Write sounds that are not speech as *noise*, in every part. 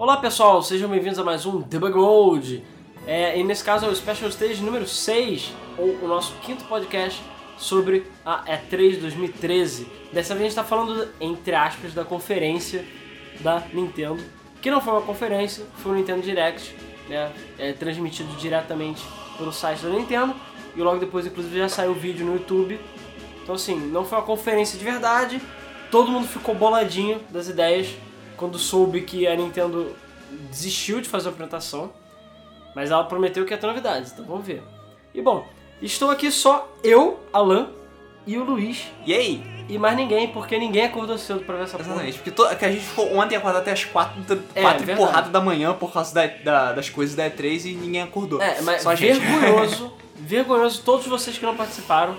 Olá pessoal, sejam bem-vindos a mais um Debug Mode. É, e nesse caso é o Special Stage número 6, ou o nosso quinto podcast sobre a E3 2013. Dessa vez a gente está falando, entre aspas, da conferência da Nintendo, que não foi uma conferência, foi o Nintendo Direct, né, é, transmitido diretamente pelo site da Nintendo, e logo depois, inclusive, já saiu o vídeo no YouTube. Então, assim, não foi uma conferência de verdade, todo mundo ficou boladinho das ideias quando soube que a Nintendo desistiu de fazer a apresentação, mas ela prometeu que ia ter novidades, então vamos ver. E bom, estou aqui só eu, Alan e o Luiz, E aí? e mais ninguém, porque ninguém acordou cedo pra ver essa porra. Exatamente, porque to- que a gente ficou ontem acordado até as 4, É, quatro e verdade. porrada da manhã por causa da- da- das coisas da E3 e ninguém acordou. É, mas Só vergonhoso, vergonhoso todos vocês que não participaram,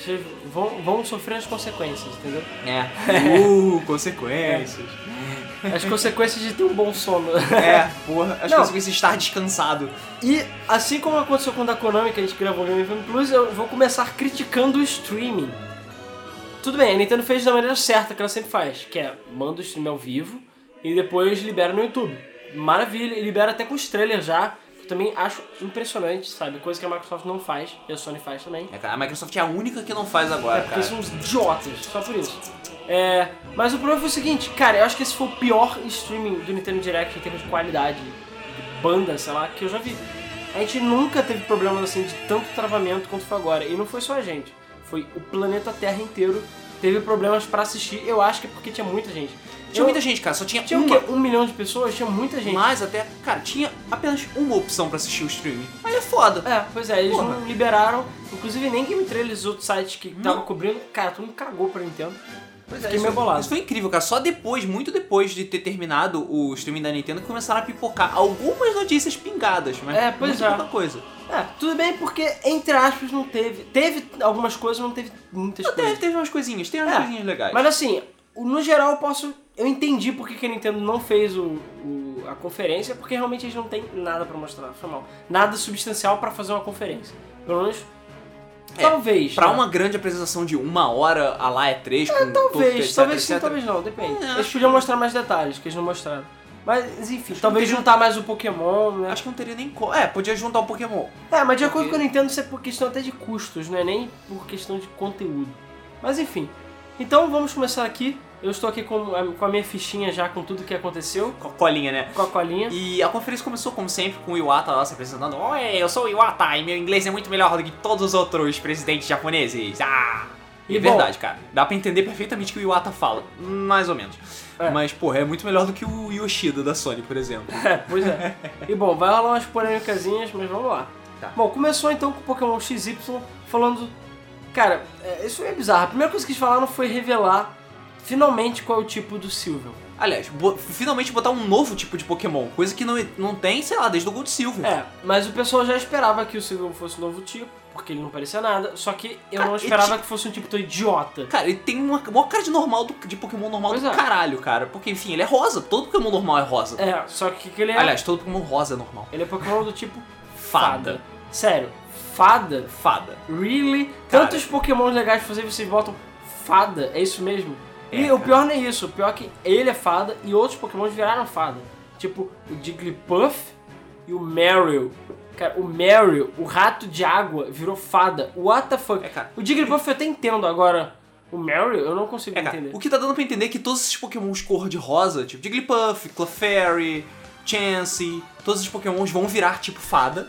vocês vão, vão sofrer as consequências, entendeu? É. Uh, consequências. As consequências de ter um bom sono. É, porra. As Não. consequências de estar descansado. E assim como aconteceu com o da Konami, que a gente gravou no Game FM Plus, eu vou começar criticando o streaming. Tudo bem, a Nintendo fez da maneira certa que ela sempre faz, que é manda o stream ao vivo e depois libera no YouTube. Maravilha, e libera até com os trailers já. Também acho impressionante, sabe? Coisa que a Microsoft não faz, e a Sony faz também. É, cara, a Microsoft é a única que não faz É, agora, porque cara. são uns idiotas, só por isso. É, mas o problema foi o seguinte, cara, eu acho que esse foi o pior streaming do Nintendo Direct em termos de qualidade, de banda, sei lá, que eu já vi. A gente nunca teve problemas assim de tanto travamento quanto foi agora. E não foi só a gente, foi o planeta Terra inteiro teve problemas pra assistir. Eu acho que é porque tinha muita gente. Tinha Eu- muita gente, cara. Só tinha, Tinha uma. Um milhão de pessoas? Tinha muita gente. Mas até, cara, tinha apenas uma opção pra assistir o streaming. Aí é foda. É, pois é, eles Porra. não liberaram. Inclusive nem Game Trailers, os outros sites que estavam Não. cobrindo, cara, todo mundo cagou pra Nintendo. Pois Fiquei isso, meio bolado. isso foi incrível, cara. Só depois, muito depois de ter terminado o streaming da Nintendo, começaram a pipocar algumas notícias pingadas, mas É, pois é. pouca coisa. É, tudo bem porque, entre aspas, não teve. Teve algumas coisas, não teve muitas Até coisas. teve umas coisinhas, tem umas É, coisinhas legais. Mas assim, no geral eu posso. Eu entendi porque que a Nintendo não fez o, o- a conferência, porque realmente eles não têm nada pra mostrar, foi mal. Nada substancial pra fazer uma conferência. Pelo menos. É, talvez. Pra né? uma grande apresentação de uma hora, a lá é três, com todo, Talvez, etc, talvez sim, etc. talvez não, depende. É, eles acho podiam mostrar mais detalhes, que eles não mostraram. Mas, enfim, talvez teria- juntar mais o Pokémon, né? Acho que não teria nem como. É, podia juntar o Pokémon. É, mas de acordo Porque- com a Nintendo, isso é por questão até de custos, não é nem por questão de conteúdo. Mas enfim. Então vamos começar aqui. Eu estou aqui com a, com a minha fichinha já com tudo que aconteceu, Com a colinha, né? com a colinha. E a conferência começou, como sempre, com o Iwata lá se apresentando. Oi, eu sou o Iwata e meu inglês é muito melhor do que todos os outros presidentes japoneses. Ah! E é bom- verdade, cara. Dá pra entender perfeitamente o que o Iwata fala. Mais ou menos. É. Mas, porra, é muito melhor do que o Yoshida da Sony, por exemplo. *laughs* É, pois é. E bom, vai rolar umas polêmicazinhas, mas vamos lá. Tá. Bom, começou então com o Pokémon XY falando. Cara, é, isso é bizarro. A primeira coisa que eles falaram foi revelar finalmente qual é o tipo do Silver. Aliás, bo- finalmente botar um novo tipo de Pokémon. Coisa que não, não tem, sei lá, desde o Gold Silver. É, mas o pessoal já esperava que o Silver fosse um novo tipo, porque ele não parecia nada. Só que eu Cara, não esperava que fosse um tipo tão idiota. Cara, ele tem uma, uma cara de normal do, de Pokémon normal Pois do é. caralho, cara. Porque, enfim, ele é rosa. Todo Pokémon normal é rosa. É, só que que ele é. Aliás, todo Pokémon rosa é normal. ele é Pokémon do tipo Fada. fada. Sério, fada? Fada. Really? Cara. Tantos Pokémon legais pra fazer vocês botam fada, é isso mesmo? E É, o pior não é isso, o pior é que ele é fada e outros Pokémon viraram fada. Tipo, o Jigglypuff e o Meryl. Cara, o Meryl, o rato de água, virou fada. What the fuck? É, cara. O Jigglypuff eu até entendo agora. O Meryl eu não consigo É, cara, entender. o que tá dando pra entender é que todos esses pokémons cor de rosa, tipo Jigglypuff, Clefairy, Chansey, todos esses pokémons vão virar tipo fada.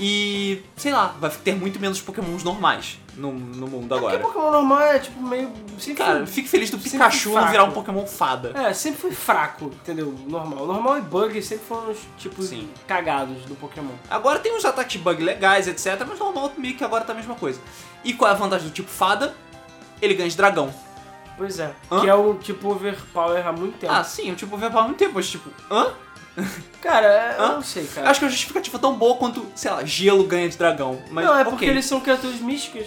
E, sei lá, vai ter muito menos pokémons normais no, no mundo Porque agora. Pokémon normal é tipo meio. Sempre Cara, fique feliz do sempre Pikachu não virar um pokémon fada. É, sempre foi fraco, entendeu? Normal. Normal e bug sempre foram os tipos Sim. cagados do Pokémon. Agora tem uns ataques bug legais, etc, mas normal meio que agora tá a mesma coisa. E qual é a vantagem do tipo fada? Ele ganha de dragão. Pois é. Hã? Que é o tipo overpower há muito tempo. Ah, sim, o tipo vai para muito tempo, mas tipo, hã? cara, é- eu Hã? não sei, Eu cara. acho que a justificativa é tão boa quanto, sei lá, gelo ganha de dragão. Mas, não, é porque eles são criaturas místicas.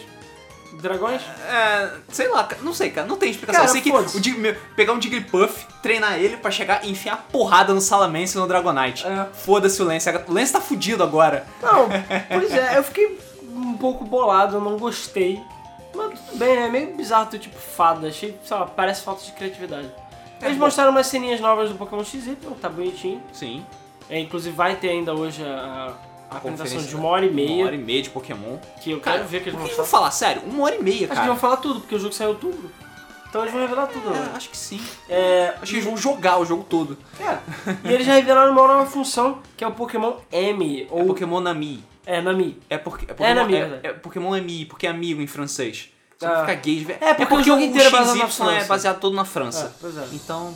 Dragões? É, sei lá, não sei, cara, não tem explicação. Cara, eu sei que o Dig- pegar um Jigglypuff, treinar ele pra chegar e enfiar porrada no Salamence e no Dragonite. É. Foda-se o Lance, o Lance tá fudido agora. Não, pois é, eu fiquei um pouco bolado, eu não gostei. Mas tudo bem, é meio bizarro ter tipo fada. Achei, sei lá, parece falta de criatividade. Eles bom. mostraram umas ceninhas novas do Pokémon XY, tá bonitinho. Sim. É, inclusive vai ter ainda hoje a, a apresentação de uma hora e meia, Uma hora e meia de Pokémon. que eu Cara, quero ver que eles que vão mostrar. falar sério? Uma hora e meia, Acho que cara. vão falar tudo, porque o jogo saiu em outubro. Então eles vão revelar tudo, É, né? acho que sim. É, Acho que eles vão jogar o jogo todo. é. E eles já revelaram uma nova função, que é o Pokémon M, Ou ou... Pokémon Nami. É, Nami. É porque. É, É Pokémon, Nami, é, é Pokémon Ami, porque é amigo em francês. Você Ah. fica gay de ver. É, porque o jogo inteiro é baseado na XY é França. baseado todo na É, França. pois é. Então,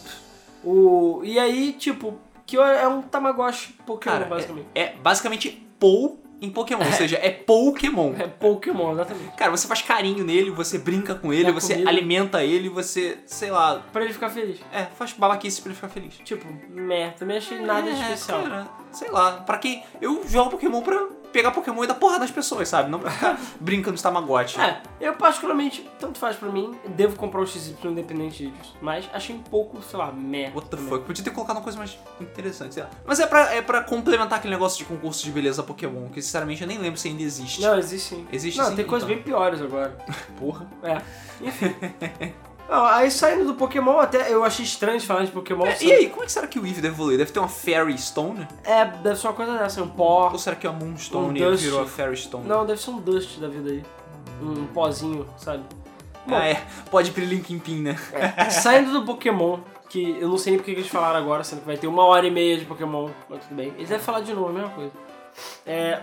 O... E aí, tipo, que é um Tamagotchi Pokémon, cara, basicamente. é, é basicamente Pou em Pokémon. Ou seja, é Pokémon. É, Pokémon, exatamente. Cara, você faz carinho nele, você brinca com ele, Dá você comida. alimenta ele, você, sei lá, Pra ele ficar feliz. é, faz babaquice pra ele ficar feliz. Tipo, merda, também achei nada É, especial. cara, sei lá, pra quem. Eu jogo Pokémon pra pegar Pokémon e dar porra nas pessoas, sabe? Não ficar *laughs* brincando de Tamagotchi. É, eu particularmente, tanto faz pra mim, devo comprar o XY independente disso. Mas achei um pouco, sei lá, merda. What the também. fuck? Podia ter colocado uma coisa mais interessante, sei lá. Mas é pra, é pra complementar aquele negócio de concurso de beleza Pokémon, que sinceramente eu nem lembro se ainda existe. Não, existe sim. Existe Não, sim, tem coisas então. bem piores agora. *laughs* Porra. É, enfim. *laughs* Não, aí saindo do Pokémon, até eu achei estranho de falar de Pokémon. É, e aí, como é que será que o Eevee deve evoluir? Deve ter uma Fairy Stone? É, deve ser uma coisa dessa, um pó. Ou será que a Moonstone Um Dust. virou a Fairy Stone? Não, deve ser um Dust da vida aí. Um pozinho, sabe? Bom, Ah, é. Pode ir pro Linkin Pin, né? é, saindo do Pokémon, que eu não sei nem porque que eles falaram agora, sendo que vai ter uma hora e meia de Pokémon, mas tudo bem. Eles devem falar de novo, a mesma coisa. É,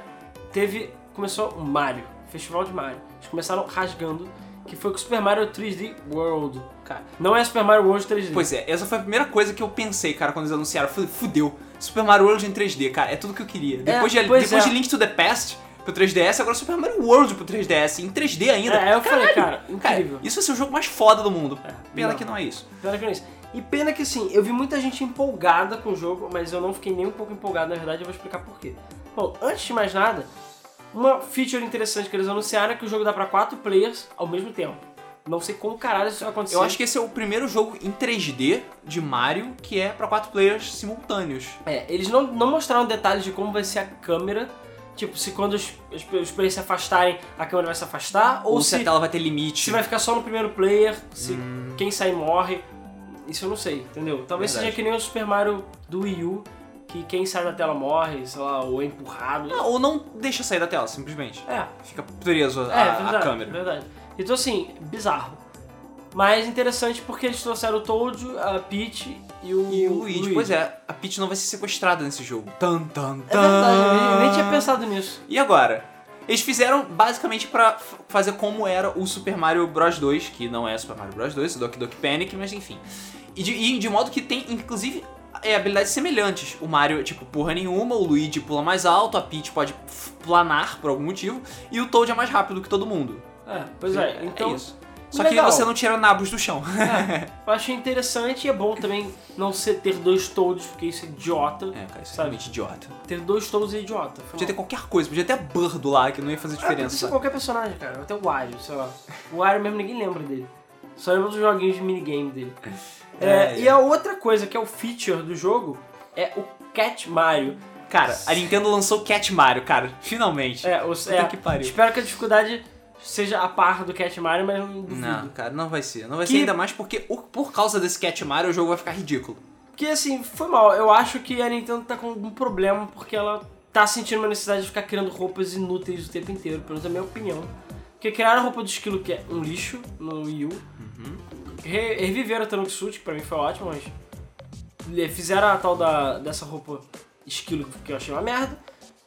teve. Começou o Mario, Festival de Mario. Eles começaram rasgando, que foi com o Super Mario 3D World. Cara, Não é Super Mario World 3D. Pois é, essa foi a primeira coisa que eu pensei, cara, quando eles anunciaram. Falei, fudeu. Super Mario World em 3D, cara, é tudo que eu queria. Depois, de, pois depois é. de Link to the Past pro 3DS, agora Super Mario World pro 3DS, em 3D ainda. É, eu falei, cara, Cara, incrível. isso vai ser o jogo mais foda do mundo. Pena não. que não é isso. Pena que não é isso. E pena que assim, eu vi muita gente empolgada com o jogo, mas eu não fiquei nem um pouco empolgado, na verdade, eu vou explicar por quê. Bom, antes de mais nada, uma feature interessante que eles anunciaram é que o jogo dá pra quatro players ao mesmo tempo. Não sei como caralho isso vai acontecer. Eu acho que esse é o primeiro jogo em 3D de Mario que é pra quatro players simultâneos. É, eles não, não mostraram detalhes de como vai ser a câmera. Tipo, se quando os, os, os players se afastarem, a câmera vai se afastar, ou, Ou, se, se, a tela vai ter limite. se vai ficar só no primeiro player, se Hum. quem sair morre. Isso eu não sei, entendeu? Talvez Verdade. seja que nem o Super Mario do Wii U, que quem sai da tela morre, sei lá, ou é empurrado. Ah, ou não deixa sair da tela, simplesmente. É, Fica preso a, é, a verdade, câmera. verdade. Então assim, bizarro. Mas interessante porque eles trouxeram o Toad, a Peach e o, E o Luigi. Pois é, a Peach não vai ser sequestrada nesse jogo. Tan, tan, É tan. verdade, eu nem tinha pensado nisso. E agora? Eles fizeram basicamente pra f- fazer como era o Super Mario Bros 2, que não é Super Mario Bros 2, é Doki Doki Panic, mas enfim. E de, e de modo que tem, inclusive, é, habilidades semelhantes. O Mario, tipo, porra nenhuma, o Luigi pula mais alto, a Peach pode planar por algum motivo, e o Toad é mais rápido que todo mundo. É, pois é, então isso. Só que legal. você não tira nabos do chão. É, eu achei interessante e é bom também não ser, ter dois toads, porque isso é idiota. É, cara, isso é Sabe? realmente idiota. Ter dois toads é idiota. Podia ter qualquer coisa, podia ter a Birdo lá, que não ia fazer Ah, podia diferença. ser qualquer personagem, cara. Até o Wario, sei lá. O Wario mesmo ninguém lembra dele. Só lembra dos joguinhos de minigame dele. *laughs* É, É, e a outra coisa que é o feature do jogo é o Cat Mario. Cara, a Nintendo lançou Cat Mario, cara. Finalmente. É, o, Puta é, que pariu. Espero que a dificuldade seja a par do Cat Mario, mas não duvido. Não, cara, não vai ser. Não vai Que- ser ainda mais porque o- por causa desse Cat Mario o jogo vai ficar ridículo. Porque assim, foi mal. Eu acho que a Nintendo tá com um problema porque ela tá sentindo uma necessidade de ficar criando roupas inúteis o tempo inteiro, pelo menos é a minha opinião. Porque criaram a roupa do esquilo que é um lixo no Wii U. Re reviveram a Tanuki Suit, que pra mim foi ótimo, mas fizeram a tal da, dessa roupa esquilo que eu achei uma merda.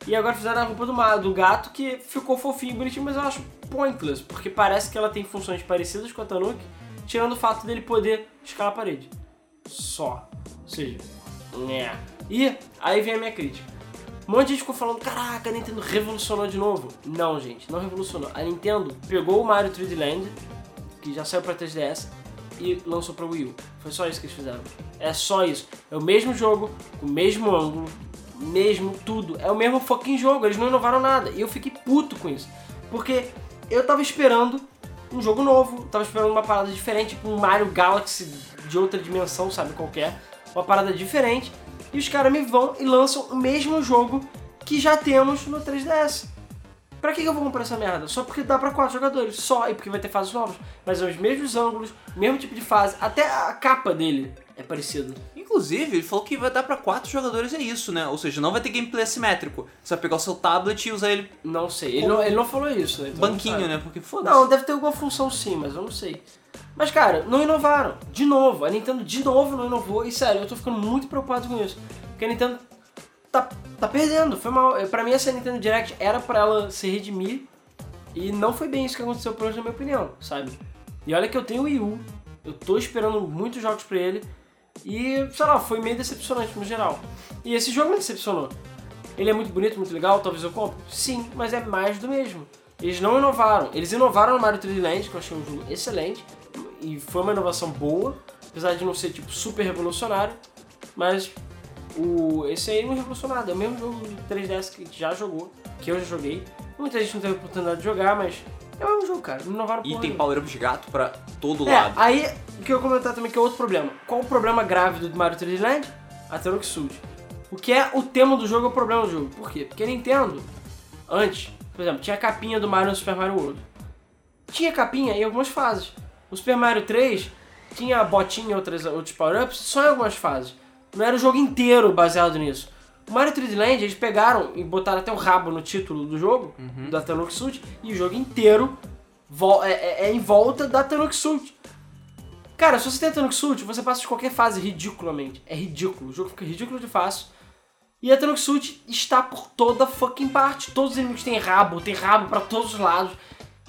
E agora fizeram a roupa do, do gato que ficou fofinho e bonitinho, mas eu acho pointless, porque parece que ela tem funções parecidas com a Tanuki, tirando o fato dele poder escalar a parede. Só. Ou seja, né. E aí vem a minha crítica. Um monte de gente ficou falando, caraca, a Nintendo revolucionou de novo. Não, gente, não revolucionou. A Nintendo pegou o Mario 3D Land, que já saiu pra 3DS, e lançou pra Wii U. Foi só isso que eles fizeram. É só isso. É o mesmo jogo, o mesmo ângulo, mesmo tudo. É o mesmo fucking jogo, eles não inovaram nada. E eu fiquei puto com isso. Porque eu tava esperando um jogo novo, tava esperando uma parada diferente, tipo um Mario Galaxy de outra dimensão, sabe qualquer. Uma parada diferente. E os caras me vão e lançam o mesmo jogo que já temos no 3DS. Pra que que eu vou comprar essa merda? Só porque dá pra quatro jogadores, só, e porque vai ter fases novas. Mas é os mesmos ângulos, mesmo tipo de fase, até a capa dele é parecida. Inclusive, ele falou que vai dar pra quatro jogadores, é isso, né? Ou seja, não vai ter gameplay assimétrico. Você vai pegar o seu tablet e usar ele Não sei, ele, não, ele não falou isso, né? Então banquinho, né? Porque foda-se. Não, deve ter alguma função sim, mas eu não sei. Mas cara, não inovaram. De novo, a Nintendo de novo não inovou. E sério, eu tô ficando muito preocupado com isso. Porque a Nintendo tá, tá perdendo. Foi mal. Pra mim, essa Nintendo Direct era pra ela se redimir. E não foi bem isso que aconteceu por hoje, na minha opinião, sabe? E olha que eu tenho o Wii U. Eu tô esperando muitos jogos pra ele. E, sei lá, foi meio decepcionante no geral. E esse jogo me decepcionou. Ele é muito bonito, muito legal, talvez eu compre? Sim, mas é mais do mesmo. Eles não inovaram. Eles inovaram no Mario 3D Land, que eu achei um jogo excelente. E foi uma inovação boa, apesar de não ser tipo super revolucionário. Mas o, esse aí não é revolucionário. É o mesmo jogo de 3DS que já jogou, que eu já joguei. Muita gente não teve oportunidade de jogar, mas é o mesmo jogo, cara. Não inovaram E tem nenhuma. power-up de gato pra todo É, lado. aí o que eu ia comentar também que é outro problema. Qual o problema grave do Mario 3D Land? A Teroxud. O que é o tema do jogo é o problema do jogo. Por quê? Porque a Nintendo, antes, por exemplo, tinha a capinha do Mario no Super Mario World. Tinha capinha em algumas fases. O Super Mario 3 tinha botinha e outras, outros power-ups só em algumas fases. Não era o jogo inteiro baseado nisso. O Mario 3D Land, eles pegaram e botaram até o rabo no título do jogo, da Teroxud, e o jogo inteiro é, é- é em volta da Teroxud. Cara, se você tem a Teroxud, você passa de qualquer fase ridiculamente. É ridículo. O jogo fica ridículo de fácil. E a Teroxud está por toda fucking parte. Todos os inimigos têm rabo, tem rabo pra todos os lados.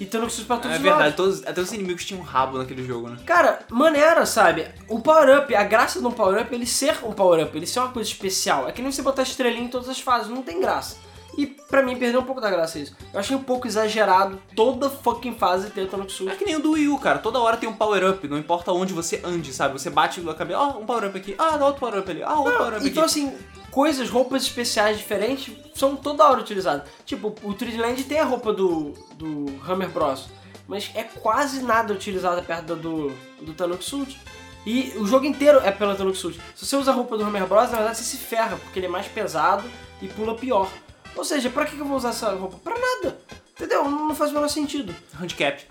E Teroxud pra todos É os verdade, lados. todos, até os inimigos tinham um rabo naquele jogo, né? Cara, maneira, sabe? O power-up, a graça de um power-up é ele ser um power-up, ele ser uma coisa especial. É que nem você botar estrelinha em todas as fases, não tem graça. E pra mim perdeu um pouco da graça isso. Eu achei um pouco exagerado toda fucking fase ter Teroxud. É que nem o do Wii U, cara. Toda hora tem um power-up, não importa onde você ande, sabe? Você bate na cabeça, ó, um power-up aqui, ah, outro power-up ali, ah, outro power-up Então, aqui. assim, coisas, roupas especiais diferentes são toda hora utilizadas. Tipo, o 3D Land tem a roupa do, do Hammer Bros. Mas é quase nada utilizada perto do, do Tanuki Suit. E o jogo inteiro é pela Tanuki Suit. Se você usa a roupa do Hammer Bros, na verdade você se ferra, porque ele é mais pesado e pula pior. Ou seja, pra que eu vou usar essa roupa? Pra nada. Entendeu? Não faz o menor sentido. Handicap.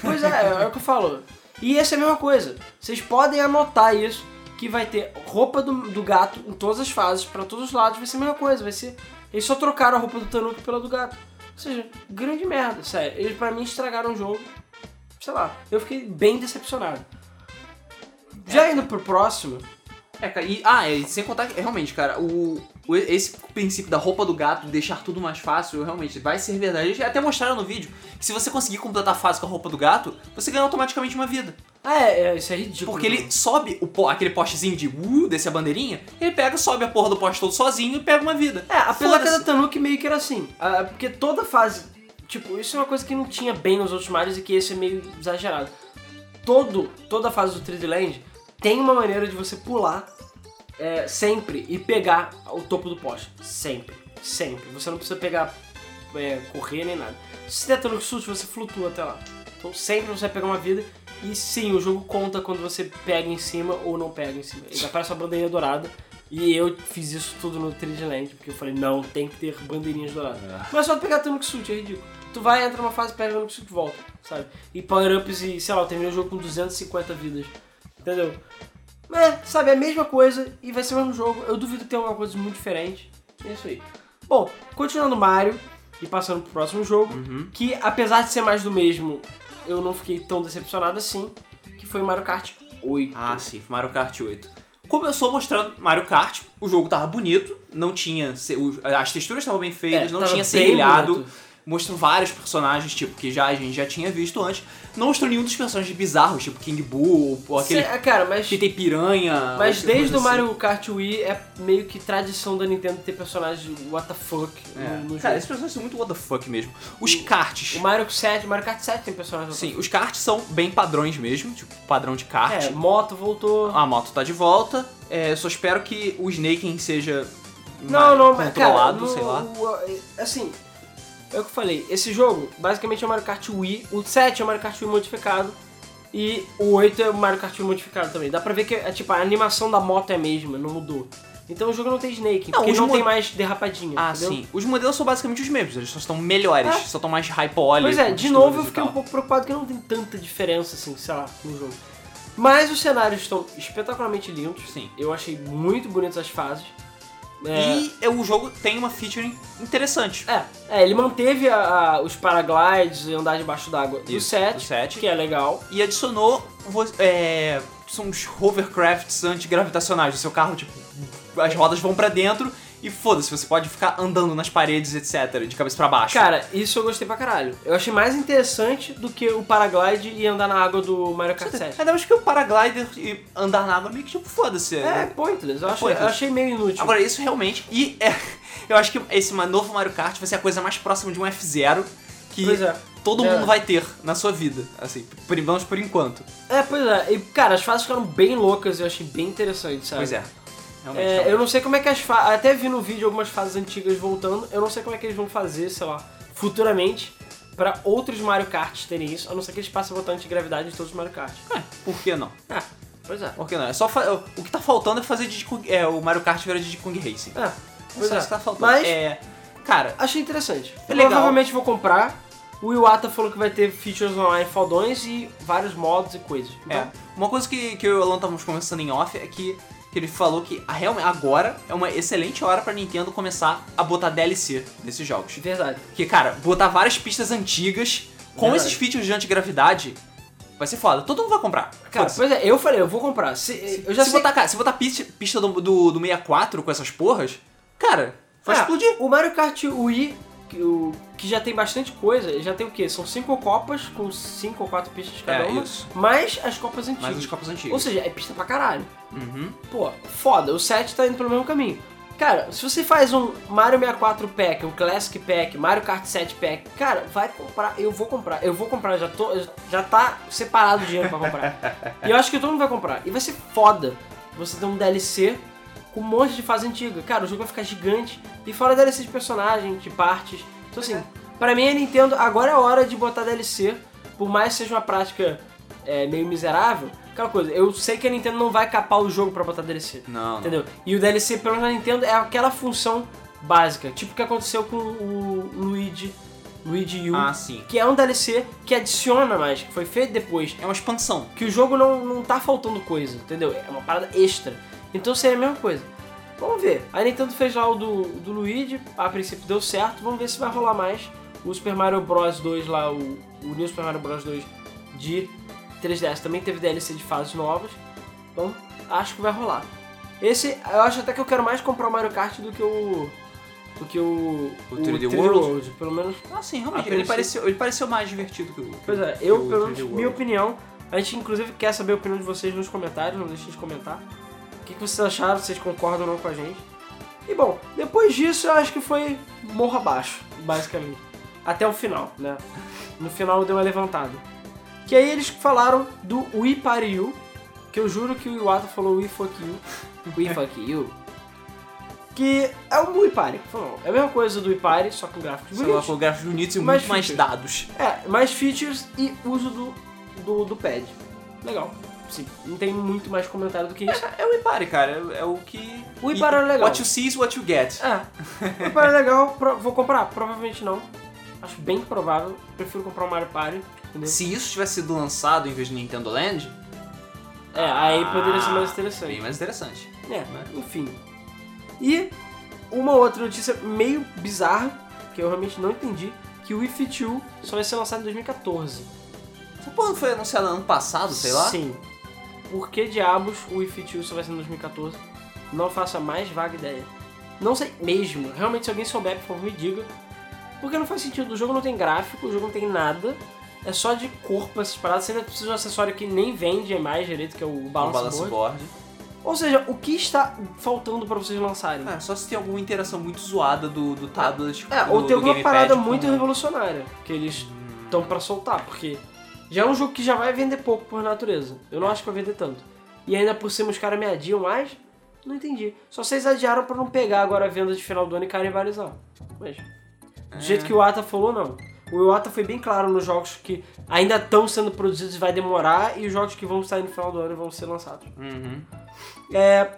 Pois é, é o que eu falo. E essa é a mesma coisa. Vocês podem anotar isso, que vai ter roupa do, do gato em todas as fases, pra todos os lados, vai ser a mesma coisa. Vai ser. Eles só trocaram a roupa do Tanuki pela do gato. Ou seja, grande merda, sério. Eles pra mim estragaram o jogo. Sei lá, eu fiquei bem decepcionado. Já indo pro próximo, É, cara, e, ah, e sem contar que, realmente, cara, o- esse princípio da roupa do gato, deixar tudo mais fácil, realmente, vai ser verdade. Eles até mostraram no vídeo que se você conseguir completar a fase com a roupa do gato, você ganha automaticamente uma vida. ah, é, é, isso é ridículo. Porque ele sobe o, aquele postezinho de uh, desce a bandeirinha, ele pega, sobe a porra do poste todo sozinho e pega uma vida. É, a Foda-se. da Tanuki meio que era assim. ah, porque toda fase. Tipo, isso é uma coisa que não tinha bem nos outros Marios e que esse é meio exagerado. Todo, toda a fase do 3D Land tem uma maneira de você pular é, sempre e pegar o topo do poste. Sempre. Sempre. Você não precisa pegar. é, correr nem nada. Se der Tanuki Suit, você flutua até lá. Então sempre você vai pegar uma vida. E sim, o jogo conta quando você pega em cima ou não pega em cima. Ele aparece uma bandeirinha dourada. E eu fiz isso tudo no 3D Land, porque eu falei, não, tem que ter bandeirinhas douradas. Mas só pegar Tanuki Suit, é ridículo. Tu vai, entra numa fase, pega Tanuki Suit e volta, sabe? E power-ups e, sei lá, eu terminei o jogo com 250 vidas. Entendeu? É, sabe, é a mesma coisa e vai ser o mesmo jogo. Eu duvido ter alguma coisa muito diferente. É isso aí. Bom, continuando Mario e passando pro próximo jogo, que apesar de ser mais do mesmo, eu não fiquei tão decepcionado assim, que foi Mario Kart 8. Ah, sim, Mario Kart 8. Começou mostrando Mario Kart, o jogo tava bonito, não tinha. As texturas estavam bem feitas, É, não tinha serrilhado. Mostrou vários personagens, tipo, que já, a gente já tinha visto antes. Não mostrou nenhum dos personagens bizarros, tipo King Boo, ou aquele Cê- cara, mas, que tem piranha. mas desde o assim. Mario Kart Wii é meio que tradição da Nintendo ter personagens what the fuck É. no, no Cara, jogo. esses personagens são muito what the fuck mesmo. Os karts. O Mario 7, o Mario Kart 7 tem personagens what Sim, os karts são bem padrões mesmo, tipo, padrão de kart. É, moto voltou. A moto tá de volta. É, só espero que o Snaking seja Não, não, mas cara, controlado, no- sei lá. o- assim, é o que eu falei, esse jogo basicamente é o Mario Kart Wii, o 7 é o Mario Kart Wii modificado e o 8 é o Mario Kart Wii modificado também. Dá pra ver que é tipo, a animação da moto é a mesma, não mudou. Então o jogo não tem Snake, Não, porque não tem mais derrapadinha, Ah, entendeu? sim. Os modelos são basicamente os mesmos, eles só estão melhores, É. só estão mais poly. Pois é, de novo eu fiquei um pouco preocupado que não tem tanta diferença, assim, sei lá, no jogo. Mas os cenários estão espetacularmente lindos. Sim. Eu achei muito bonitas as fases. É, E é, o jogo tem uma feature interessante. é, é, ele manteve a- a- os paraglides e andar debaixo d'água do Isso, set, do set. que é legal. E adicionou é, são uns hovercrafts antigravitacionais. O seu carro, tipo, as rodas vão pra dentro e foda-se, você pode ficar andando nas paredes, etc, de cabeça pra baixo. Cara, isso eu gostei pra caralho. Eu achei mais interessante do que o paraglide e andar na água do Mario Kart 7. Ainda mais que o paraglider e andar na água meio que tipo, foda-se. É, né? pointless. Eu, É achei, pointless. eu achei meio inútil. Agora, isso realmente. E é, *laughs* eu acho que esse novo Mario Kart vai ser a coisa mais próxima de um F0 que Pois é. todo É. mundo vai ter na sua vida. Assim, por, pelo menos por enquanto. É, pois é. E, cara, as fases ficaram bem loucas e eu achei bem interessante, sabe? Pois é. Realmente. É, eu não sei como é que as fases. Até vi no vídeo algumas fases antigas voltando. Eu não sei como é que eles vão fazer, sei lá, futuramente, pra outros Mario Karts terem isso, a não ser que eles passem a botar antigravidade em todos os Mario Karts. É, por que não? É, pois é. Por que não? É só fa- o que tá faltando é fazer Diddy Kong, é, o Mario Kart virar Diddy Kong Racing. É, É pois é. tá faltando. Mas É, cara, achei interessante. É legal. Provavelmente vou comprar. O Iwata falou que vai ter features online fodões e vários mods e coisas. Então, é, uma coisa que, que eu e o Alan estávamos conversando em off é que, que ele falou que a, real- agora é uma excelente hora pra Nintendo começar a botar DLC nesses jogos. verdade. Porque, cara, botar várias pistas antigas com Verdade. esses features de antigravidade vai ser foda. Todo mundo vai comprar. Cara, pois é, eu falei, eu vou comprar. Se- eu já se, sei botar, cara, se botar pista, pista do, do, do 64 com essas porras, cara, vai É, explodir. O Mario Kart Wii, que, o, que já tem bastante coisa, já tem o quê? São cinco copas com cinco ou quatro pistas cada É, uma, isso. mais as copas antigas. Mais os copos antigos. Ou seja, é pista pra caralho. Uhum. Pô, foda, o 7 tá indo pelo mesmo caminho. Cara, se você faz um Mario 64 Pack, um Classic Pack, Mario Kart 7 Pack, cara, vai comprar, eu vou comprar, eu vou comprar, já, tô, já tá separado o dinheiro pra comprar. *laughs* e eu acho que todo mundo vai comprar. E vai ser foda você ter um DLC com um monte de fase antiga. Cara, o jogo vai ficar gigante. E fora DLC de personagem, de partes. Então assim, pra mim a Nintendo, agora é hora de botar DLC, por mais que seja uma prática é, meio miserável. Aquela coisa, eu sei que a Nintendo não vai capar o jogo pra botar DLC. Não, não. Entendeu? E o DLC, pelo menos na Nintendo, é aquela função básica. Tipo o que aconteceu com o Luigi, Luigi U. Ah, sim. Que é um DLC que adiciona mais, que foi feito depois. É uma expansão. Que o jogo não, não tá faltando coisa, entendeu? É uma parada extra. Então seria a mesma coisa. Vamos ver. A Nintendo fez lá o do, do Luigi, a princípio deu certo. Vamos ver se vai rolar mais. O Super Mario Bros 2 lá, o, o New Super Mario Bros 2 de 3DS também teve DLC de fases novas. Então, acho que vai rolar. Esse, eu acho até que eu quero mais comprar o Mario Kart do que o. do que o. O 3D World? Pelo menos Ah, sim, realmente. Ele pareceu, ele pareceu mais divertido que o. que Pois é, eu, pelo 3D menos, World. minha opinião, a gente inclusive quer saber a opinião de vocês nos comentários, não deixem de comentar. O que, que vocês acharam, vocês concordam ou não com a gente. E bom, depois disso eu acho que foi morro abaixo, basicamente. Até o final, né? No final deu uma levantada. Que aí eles falaram do Wii Party U, que eu juro que o Iwata falou Wii Fuck You. *laughs* Wii Fuck You. Que é o Wii Party. É a mesma coisa do Wii Party, só com gráficos bonitos. com gráficos bonitos e Mais muito mais features. dados. É, mais features e uso do, do, do pad. Legal. Sim, não tem muito mais comentário do que isso. É o Ipari, cara. É, é o que. O Ipari é legal. What you see is what you get. É, o Mario é legal, pro- vou comprar? Provavelmente não. Acho bem provável. Prefiro comprar o Mario Party, entendeu? Se isso tivesse sido lançado em vez de Nintendo Land, É, aí poderia ser mais bem interessante. mais interessante. É, enfim. E uma outra notícia meio bizarra, que eu realmente não entendi, que o Wii Fit 2 só vai ser lançado em 2014. Essa porra não foi anunciada ano passado, sei lá? Sim. Por que diabos o Fit 2 só vai ser em 2014? Não faço a mais vaga ideia. Não sei mesmo. Realmente, se alguém souber, por favor, me diga. Porque não faz sentido. O jogo não tem gráfico, o jogo não tem nada. É só de corpo essas paradas. Você ainda precisa de um acessório que nem vende mais direito, que é o O Balance, Balance Board. Board. Ou seja, o que está faltando pra vocês lançarem? É, só se tem alguma interação muito zoada do, do tablet. É, do, ou tem alguma parada muito revolucionária que eles estão pra soltar, porque já é um jogo que já vai vender pouco por natureza. Eu não acho que vai vender tanto. E ainda por cima os caras me adiam mais? Não entendi. Só vocês adiaram pra não pegar agora a venda de final do ano e canibalizar. Mas, do jeito que o Ata falou, não. O Iwata foi bem claro nos jogos que ainda estão sendo produzidos e vai demorar, e os jogos que vão sair no final do ano vão ser lançados. Uhum. É,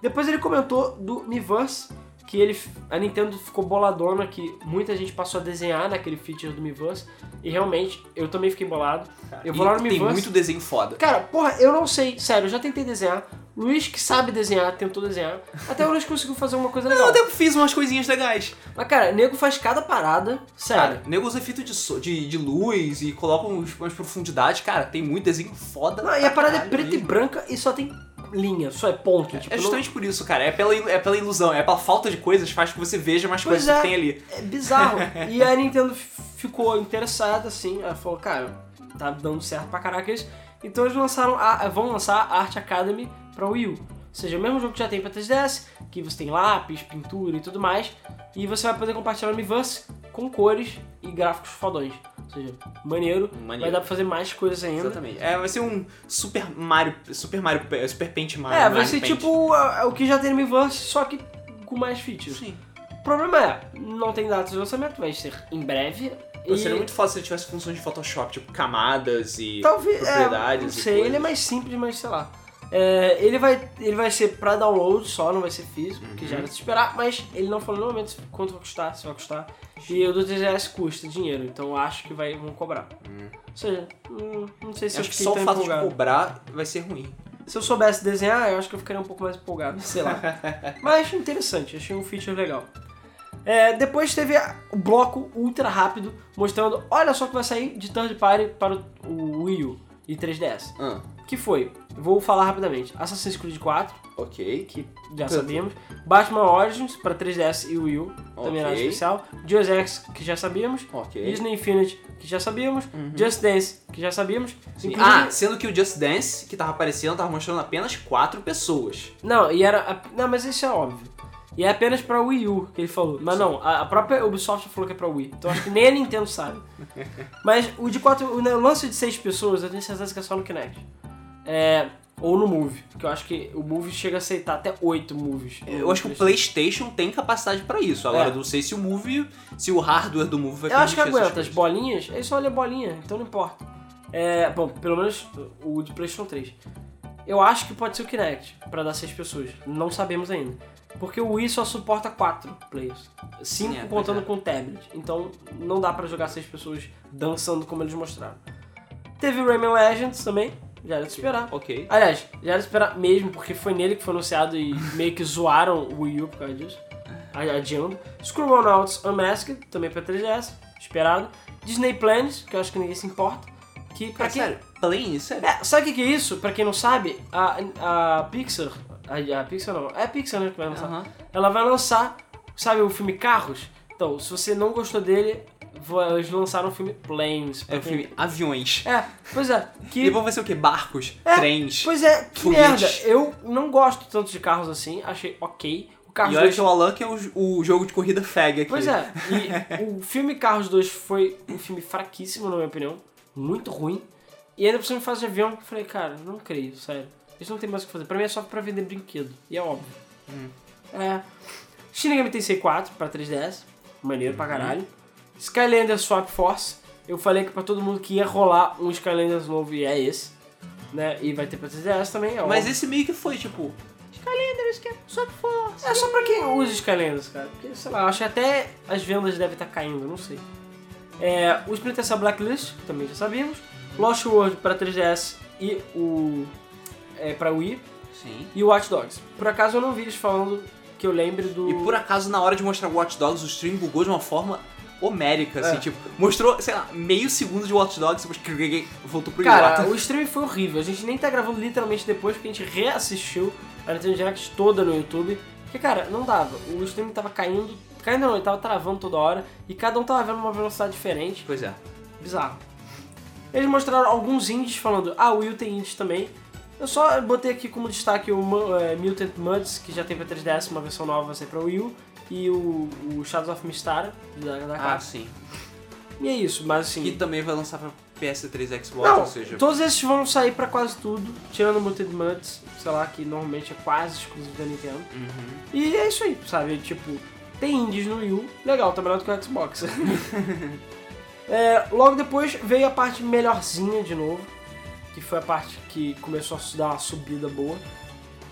Depois ele comentou do Miiverse, que ele, a Nintendo ficou boladona, que muita gente passou a desenhar naquele feature do Miiverse, e realmente, eu também fiquei bolado. Eu vou E lá no tem Miiverse... muito desenho foda. Cara, porra, eu não sei, sério, eu já tentei desenhar. Luiz, que sabe desenhar, tentou desenhar. Até o Luiz conseguiu fazer uma coisa *laughs* legal. Eu até fiz umas coisinhas legais. Mas, cara, nego faz cada parada, sério. Cara, nego usa efeito de, so- de, de luz e coloca uns- umas profundidades. Cara, tem muito desenho foda. Não, e a parada é preta e mesmo. branca e só tem linha, só é ponto. tipo, É não- justamente por isso, cara. É pela, é pela ilusão, é pela falta de coisas faz que você veja mais Pois coisas é. que tem ali. É bizarro. *laughs* e a Nintendo ficou interessada, assim, ela falou, cara, tá dando certo pra caraca isso. Então eles lançaram a, vão lançar a Art Academy pra Wii U. Ou seja, o mesmo jogo que já tem pra 3DS, que você tem lápis, pintura e tudo mais. E você vai poder compartilhar no Miiverse com cores e gráficos fodões. Ou seja, maneiro. Maneiro. Vai dar pra fazer mais coisas ainda. Exatamente. É, vai ser um Super Mario. Super Mario. Super Paint Mario. É, vai Mario ser Paint. tipo a- o que já tem no Miiverse, só que com mais features. Sim. O problema é, não tem data de lançamento, vai ser em breve. E Seria muito fácil se ele tivesse funções de Photoshop, tipo camadas e talvez, é, propriedades. não e sei, ele é mais simples, mas sei lá. É, ele, vai, ele vai ser pra download só, não vai ser físico, que já era de se esperar, mas ele não falou no momento quanto vai custar, se vai custar. E o do 3DS custa dinheiro, então eu acho que vai, vão cobrar. Ou seja, hum, não sei se eu, Acho que só o fato empolgado. de cobrar vai ser ruim. Se eu soubesse desenhar, eu acho que eu ficaria um pouco mais empolgado, sei lá. *laughs* Mas interessante, achei um feature legal. É, depois teve o bloco ultra rápido mostrando, olha só que vai sair de third party para o, o Wii U e 3DS. Ah, Que foi, vou falar rapidamente, Assassin's Creed 4, ok. que já sabíamos, Batman Origins para 3DS e Wii U, também era especial, Deus Ex, que já sabíamos, Ok. Disney Infinite, que já sabíamos, Just Dance, que já sabíamos, Sim. inclusive- Ah, sendo que o Just Dance, que tava aparecendo, tava mostrando apenas quatro pessoas. Não, e era. Não, mas isso é óbvio. E é apenas pra Wii U que ele falou. Mas não, a a própria Ubisoft falou que é pra Wii. Então acho que nem a Nintendo sabe. *laughs* Mas o de quatro. O lance de seis pessoas, eu tenho certeza que é só no Kinect. É. Ou no Move. Porque eu acho que o Move chega a aceitar até oito moves. Eu acho que o PlayStation tem capacidade pra isso. Agora, É. eu não sei se o Move, se o hardware do Move vai Eu acho que aguenta. As bolinhas, ele só olha bolinha, então não importa. É, bom, pelo menos o de PlayStation 3. Eu acho que pode ser o Kinect, pra dar seis pessoas. Não sabemos ainda. Porque o Wii só suporta quatro players. Cinco Sim, é, contando é. com o tablet. Então não dá pra jogar seis pessoas dançando como eles mostraram. Teve o Rayman Legends também, já era de esperar. Ok. Aliás, já era de esperar mesmo, porque foi nele que foi anunciado e meio que zoaram o Wii U por causa disso. a- Adiando. Screwball Unmasked, também pra 3DS, esperado. Disney Planes, que eu acho que ninguém se importa. Que pra Cara, quem... sério, Plane, sério. É, sabe o que, é isso? Pra quem não sabe, a, a Pixar. A, a Pixar não, é a Pixar né, que vai lançar. Aham. Ela vai lançar, sabe o filme Carros? Então, se você não gostou dele, eles lançaram o filme Planes. É o quem- filme Aviões. É, pois é. E Que, depois vai ser o quê? Barcos, É, trens. pois é, que foguetes. merda. Eu não gosto tanto de carros assim, achei ok. O Carros E olha 2 que o Alan que é o, o jogo de corrida fag aqui. Pois é, e *laughs* o filme Carros 2 foi um filme fraquíssimo, na minha opinião. Muito ruim. E ainda por cima fase de avião, falei, cara, não creio, sério. Eles não tem mais o que fazer. Pra mim é só pra vender brinquedo. E é óbvio. É. Shin Megami Tensei 4 pra 3DS. Maneiro pra caralho. Skylander Swap Force. Eu falei que pra todo mundo que ia rolar um Skylanders novo e é esse. Né? E vai ter pra 3DS também, é Mas óbvio. esse meio que foi, tipo... Skylanders, que é que força. É só pra quem usa Skylanders, cara. Porque, sei lá, eu acho que até as vendas devem estar caindo, não sei. É, o Splinter Cell Blacklist, que também já sabíamos. Lost World pra 3DS e o... É, pra Wii. Sim. E o Watch Dogs. Por acaso eu não vi eles falando que eu lembre do... E por acaso, na hora de mostrar Watch Dogs, o stream bugou de uma forma homérica, assim, É. tipo, mostrou, sei lá, meio segundo de Watch Dogs, depois voltou pro Cara, idiota. o stream foi horrível. A gente nem tá gravando literalmente depois, porque a gente reassistiu a Nintendo Direct toda no YouTube. Porque, cara, não dava. O stream tava caindo... Caindo não, ele tava travando toda hora. E cada um tava vendo uma velocidade diferente. Pois é. Bizarro. Eles mostraram alguns indies falando, ah, o Wii U tem indies também. Eu só botei aqui como destaque o é, Mutant Muds, que já tem pra 3DS, uma versão nova vai sair pra Wii U, e o, o Shadows of Mistara, da, da Ah, sim. E é isso, mas assim... Que também vai lançar pra PS3 Xbox, Não, ou seja... todos esses vão sair pra quase tudo, tirando o Mutant Muds, sei lá, que normalmente é quase exclusivo da Nintendo. Uhum. E é isso aí, sabe? Tipo, tem indies no Wii U, legal, tá melhor do que o Xbox. *laughs* É, logo depois veio a parte melhorzinha de novo, que foi a parte que começou a dar uma subida boa,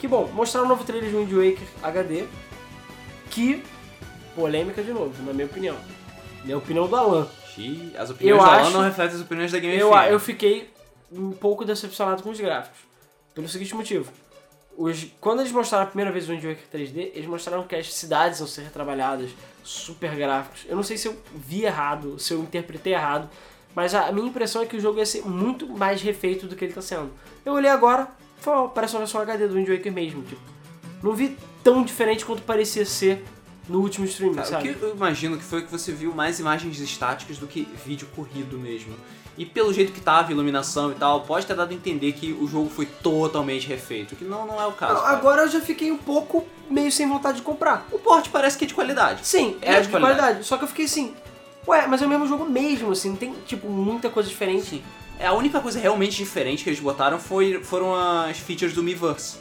Que bom, mostraram um novo trailer de Wind Waker HD, que polêmica de novo, na minha opinião. Minha opinião do Alan. Xiii, As opiniões Eu Alan acho- não refletem as opiniões da Game Eu, eu fiquei um pouco decepcionado com os gráficos. Pelo seguinte motivo. Os, quando eles mostraram a primeira vez o Wind Waker 3D, eles mostraram que as cidades vão ser retrabalhadas, super gráficos. Eu não sei se eu vi errado, se eu interpretei errado, mas a, minha impressão é que o jogo ia ser muito mais refeito do que ele está sendo. Eu olhei agora, falei, ó, parece uma versão HD do Wind Waker mesmo, tipo. Não vi tão diferente quanto parecia ser no último stream, Cara, o sabe? que eu imagino que foi que você viu mais imagens estáticas do que vídeo corrido mesmo. E pelo jeito que tava, iluminação e tal, pode ter dado a entender que o jogo foi totalmente refeito, que não, não é o caso. Não, agora eu já fiquei um pouco meio sem vontade de comprar. O port parece que é de qualidade. Sim, É é, de de qualidade. qualidade. Só que eu fiquei assim, ué, mas é o mesmo jogo mesmo, assim, não tem, tipo, muita coisa diferente. É, a única coisa realmente diferente que eles botaram foi, foram as features do Miiverse.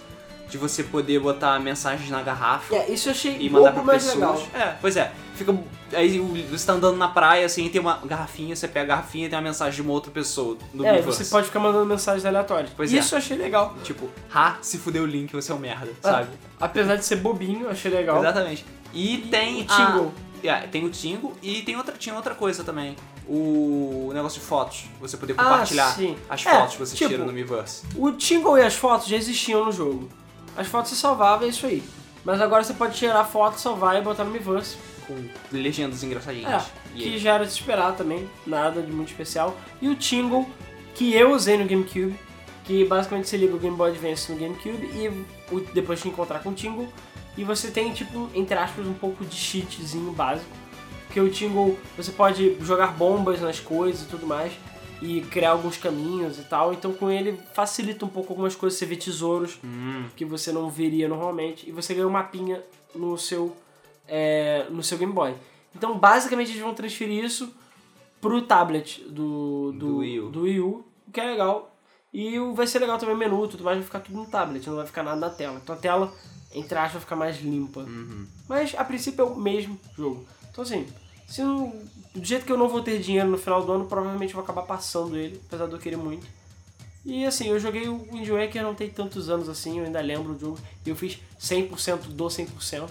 De você poder botar mensagens na garrafa É, isso eu achei e mandar pra mais pessoas. legal. É, pois é. Fica. Aí você tá andando na praia, assim, tem uma garrafinha, você pega a garrafinha e tem uma mensagem de uma outra pessoa no É, Miiverse. você pode ficar mandando mensagens aleatórias. Pois é. isso eu achei legal. Tipo, ha, se fudeu o link, você é um merda, Ah, sabe? Apesar de ser bobinho, eu achei legal. Exatamente. E, tem o Tingle. A... É, tem o Tingle e tem outra, tinha outra coisa também. O negócio de fotos. Você poder Ah, compartilhar sim. as É, fotos que você tipo, tira no Miiverse. O Tingle e as fotos já existiam no jogo. As fotos se salvavam, é isso aí. Mas agora você pode tirar foto, salvar e botar no Miiverse. Com legendas engraçadinhas. É, que já era de esperar também, nada de muito especial. E o Tingle, que eu usei no GameCube, que basicamente você liga o Game Boy Advance no GameCube e depois te encontrar com o Tingle. E você tem, tipo, entre aspas, um pouco de cheatzinho básico. Porque o Tingle, você pode jogar bombas nas coisas e tudo mais. E criar alguns caminhos e tal. Então com ele facilita um pouco algumas coisas. Você vê tesouros Hum, que você não veria normalmente. E você ganha um mapinha no seu, é, no seu Game Boy. Então, basicamente, eles vão transferir isso pro tablet do, do, Do Wii U. do Wii U, o que é legal. E vai ser legal também o menu e tudo mais, vai ficar tudo no tablet, não vai ficar nada na tela. Então a tela, entre aspas, vai ficar mais limpa. uhum. Mas a princípio é o mesmo jogo. Então assim, se não, do jeito que eu não vou ter dinheiro no final do ano, provavelmente vou acabar passando ele, apesar de eu querer muito. E assim, eu joguei o Wind Waker não tem tantos anos assim, eu ainda lembro o jogo. E eu fiz 100% do 100%.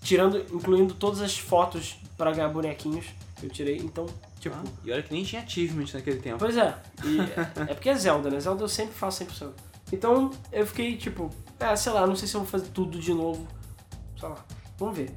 Tirando, incluindo todas as fotos para ganhar bonequinhos que eu tirei. Então, tipo... Ah, e olha que nem tinha achievement naquele tempo. Pois é. E é porque é Zelda, né? Zelda eu sempre faço 100%. Então, eu fiquei tipo... É, sei lá, não sei se eu vou fazer tudo de novo. Sei lá. Vamos ver.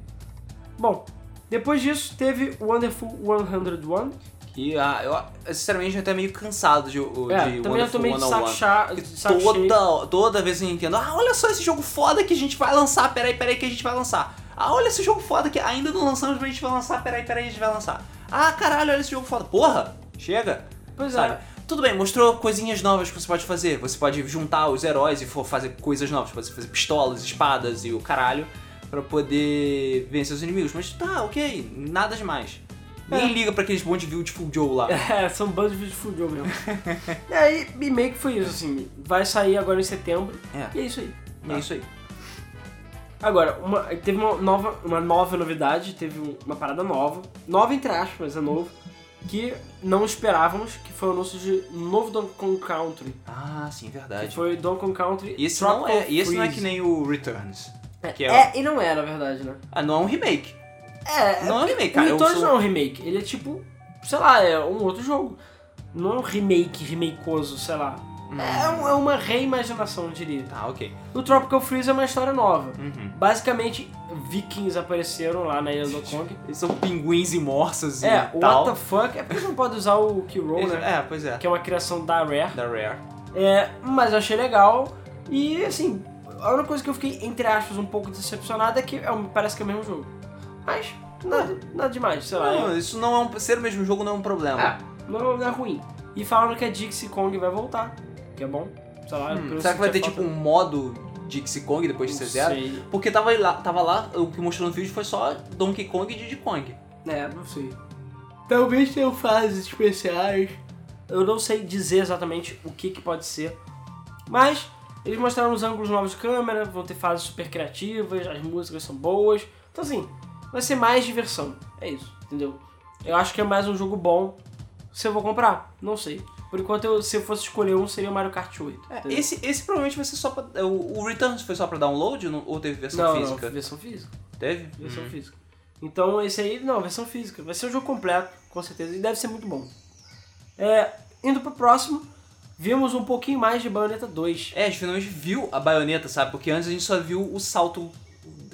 Bom, depois disso teve o Wonderful 101. E ah, eu, sinceramente, eu até meio cansado de, o- É, de também eu tô meio de 101. saco, de saco cheio. Toda, toda vez eu entendo, ah, olha só esse jogo foda que a gente vai lançar, peraí, peraí que a gente vai lançar. Ah, olha esse jogo foda que ainda não lançamos, mas a gente vai lançar, peraí, peraí, a gente vai lançar. Ah, caralho, olha esse jogo foda. Porra, chega. Pois sabe? é. Tudo bem, mostrou coisinhas novas que você pode fazer. Você pode juntar os heróis e for fazer coisas novas. Você fazer pistolas, espadas e o caralho pra poder vencer os inimigos. Mas tá, ok, nada demais. Nem É. liga pra aqueles monte de Beautiful Joe lá. *laughs* É, são bandos de fudeu mesmo. e aí, e meio que foi isso, assim. Vai sair agora em setembro. É, E é isso aí. e é isso aí. Agora, uma, teve uma nova, uma nova novidade, teve um- uma parada nova, nova entre aspas, mas é novo, que não esperávamos, que foi o anúncio de um novo Donkey Kong Country. Ah, sim, Que verdade. foi Donkey Kong Country E esse, não é, e esse não é que nem o Returns. É, que é- é, e não é, na verdade, né? Ah, não é um remake. É, Não é um remake, o cara. é um- Returns não é um remake, ele é tipo, sei lá, é um outro jogo. Não é um remake, remakeoso, sei lá. É, um- é uma reimaginação, eu diria. Tá, ok. O Tropical Freeze é uma história nova. Uhum. Basicamente, vikings apareceram lá na ilha do Kong. *laughs* Eles são pinguins e morsas É, e tal. what the fuck? É porque não pode usar o Eles- né? É, pois é. Que é uma criação da Rare. Da Rare. É, mas eu achei legal. E assim, a única coisa que eu fiquei, entre aspas, um pouco decepcionado é que é parece que é o mesmo jogo. Mas, nada, nada demais, sei lá. Não, é- isso não é um. Ser o mesmo jogo não é um problema. É, não, é ruim. E falaram que a Dixie Kong vai voltar, que é bom. Sei lá, Hum, será que vai ter sentia tipo um falta- modo Dixie Kong depois de Não ser zero? sei. Porque tava lá, tava lá, o que mostrou no vídeo foi só Donkey Kong e Diddy Kong. É, não sei. Talvez tenham fases especiais. Eu não sei dizer exatamente o que, que pode ser. Mas eles mostraram os ângulos novos de câmera, vão ter fases super criativas, as músicas são boas. Então assim, vai ser mais diversão. É isso, entendeu? Eu acho que é mais um jogo bom. Se eu vou comprar, não sei. Por enquanto, eu- se eu fosse escolher um, seria o Mario Kart 8. É, esse, esse provavelmente vai ser só pra. é, O, o Returns foi só pra download ou não- ou teve versão não, física? não, versão física. Teve? Versão Hum. física. Então, esse aí, não, versão física. Vai ser um jogo completo, com certeza, e deve ser muito bom. É, indo pro próximo, vimos um pouquinho mais de Bayonetta 2. É, a gente finalmente viu a baioneta, sabe? Porque antes a gente só viu o salto,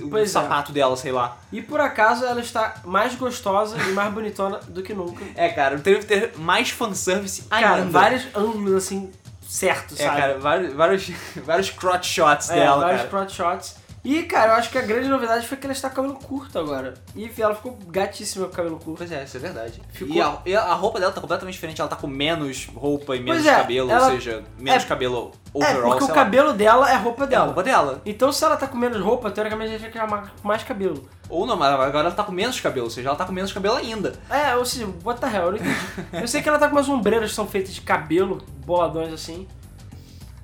o é. sapato dela, sei lá. E por acaso ela está mais gostosa e mais bonitona do que nunca. É, cara, teve que ter mais fanservice Cara, ainda. vários ângulos assim, certos, É, sabe? cara, vários, vários, *laughs* vários crotch shots É, dela, vários cara. front shots. E, cara, eu acho que a grande novidade foi que ela está com cabelo curto agora. E ela ficou gatíssima com o cabelo curto. Pois é, isso é verdade. Ficou- E, a, e a roupa dela tá completamente diferente, ela tá com menos roupa e menos é, cabelo, ela- ou seja, menos é- cabelo É, overall, porque o lá. cabelo dela é roupa É dela. roupa dela. Então, se ela tá com menos roupa, teoricamente a gente vai criar com mais cabelo. Ou não, mas agora ela tá com menos cabelo, ou seja, ela tá com menos cabelo ainda. É, ou seja, what the hell, eu não entendi. eu sei que ela tá com umas ombreiras que são feitas de cabelo, boladões assim.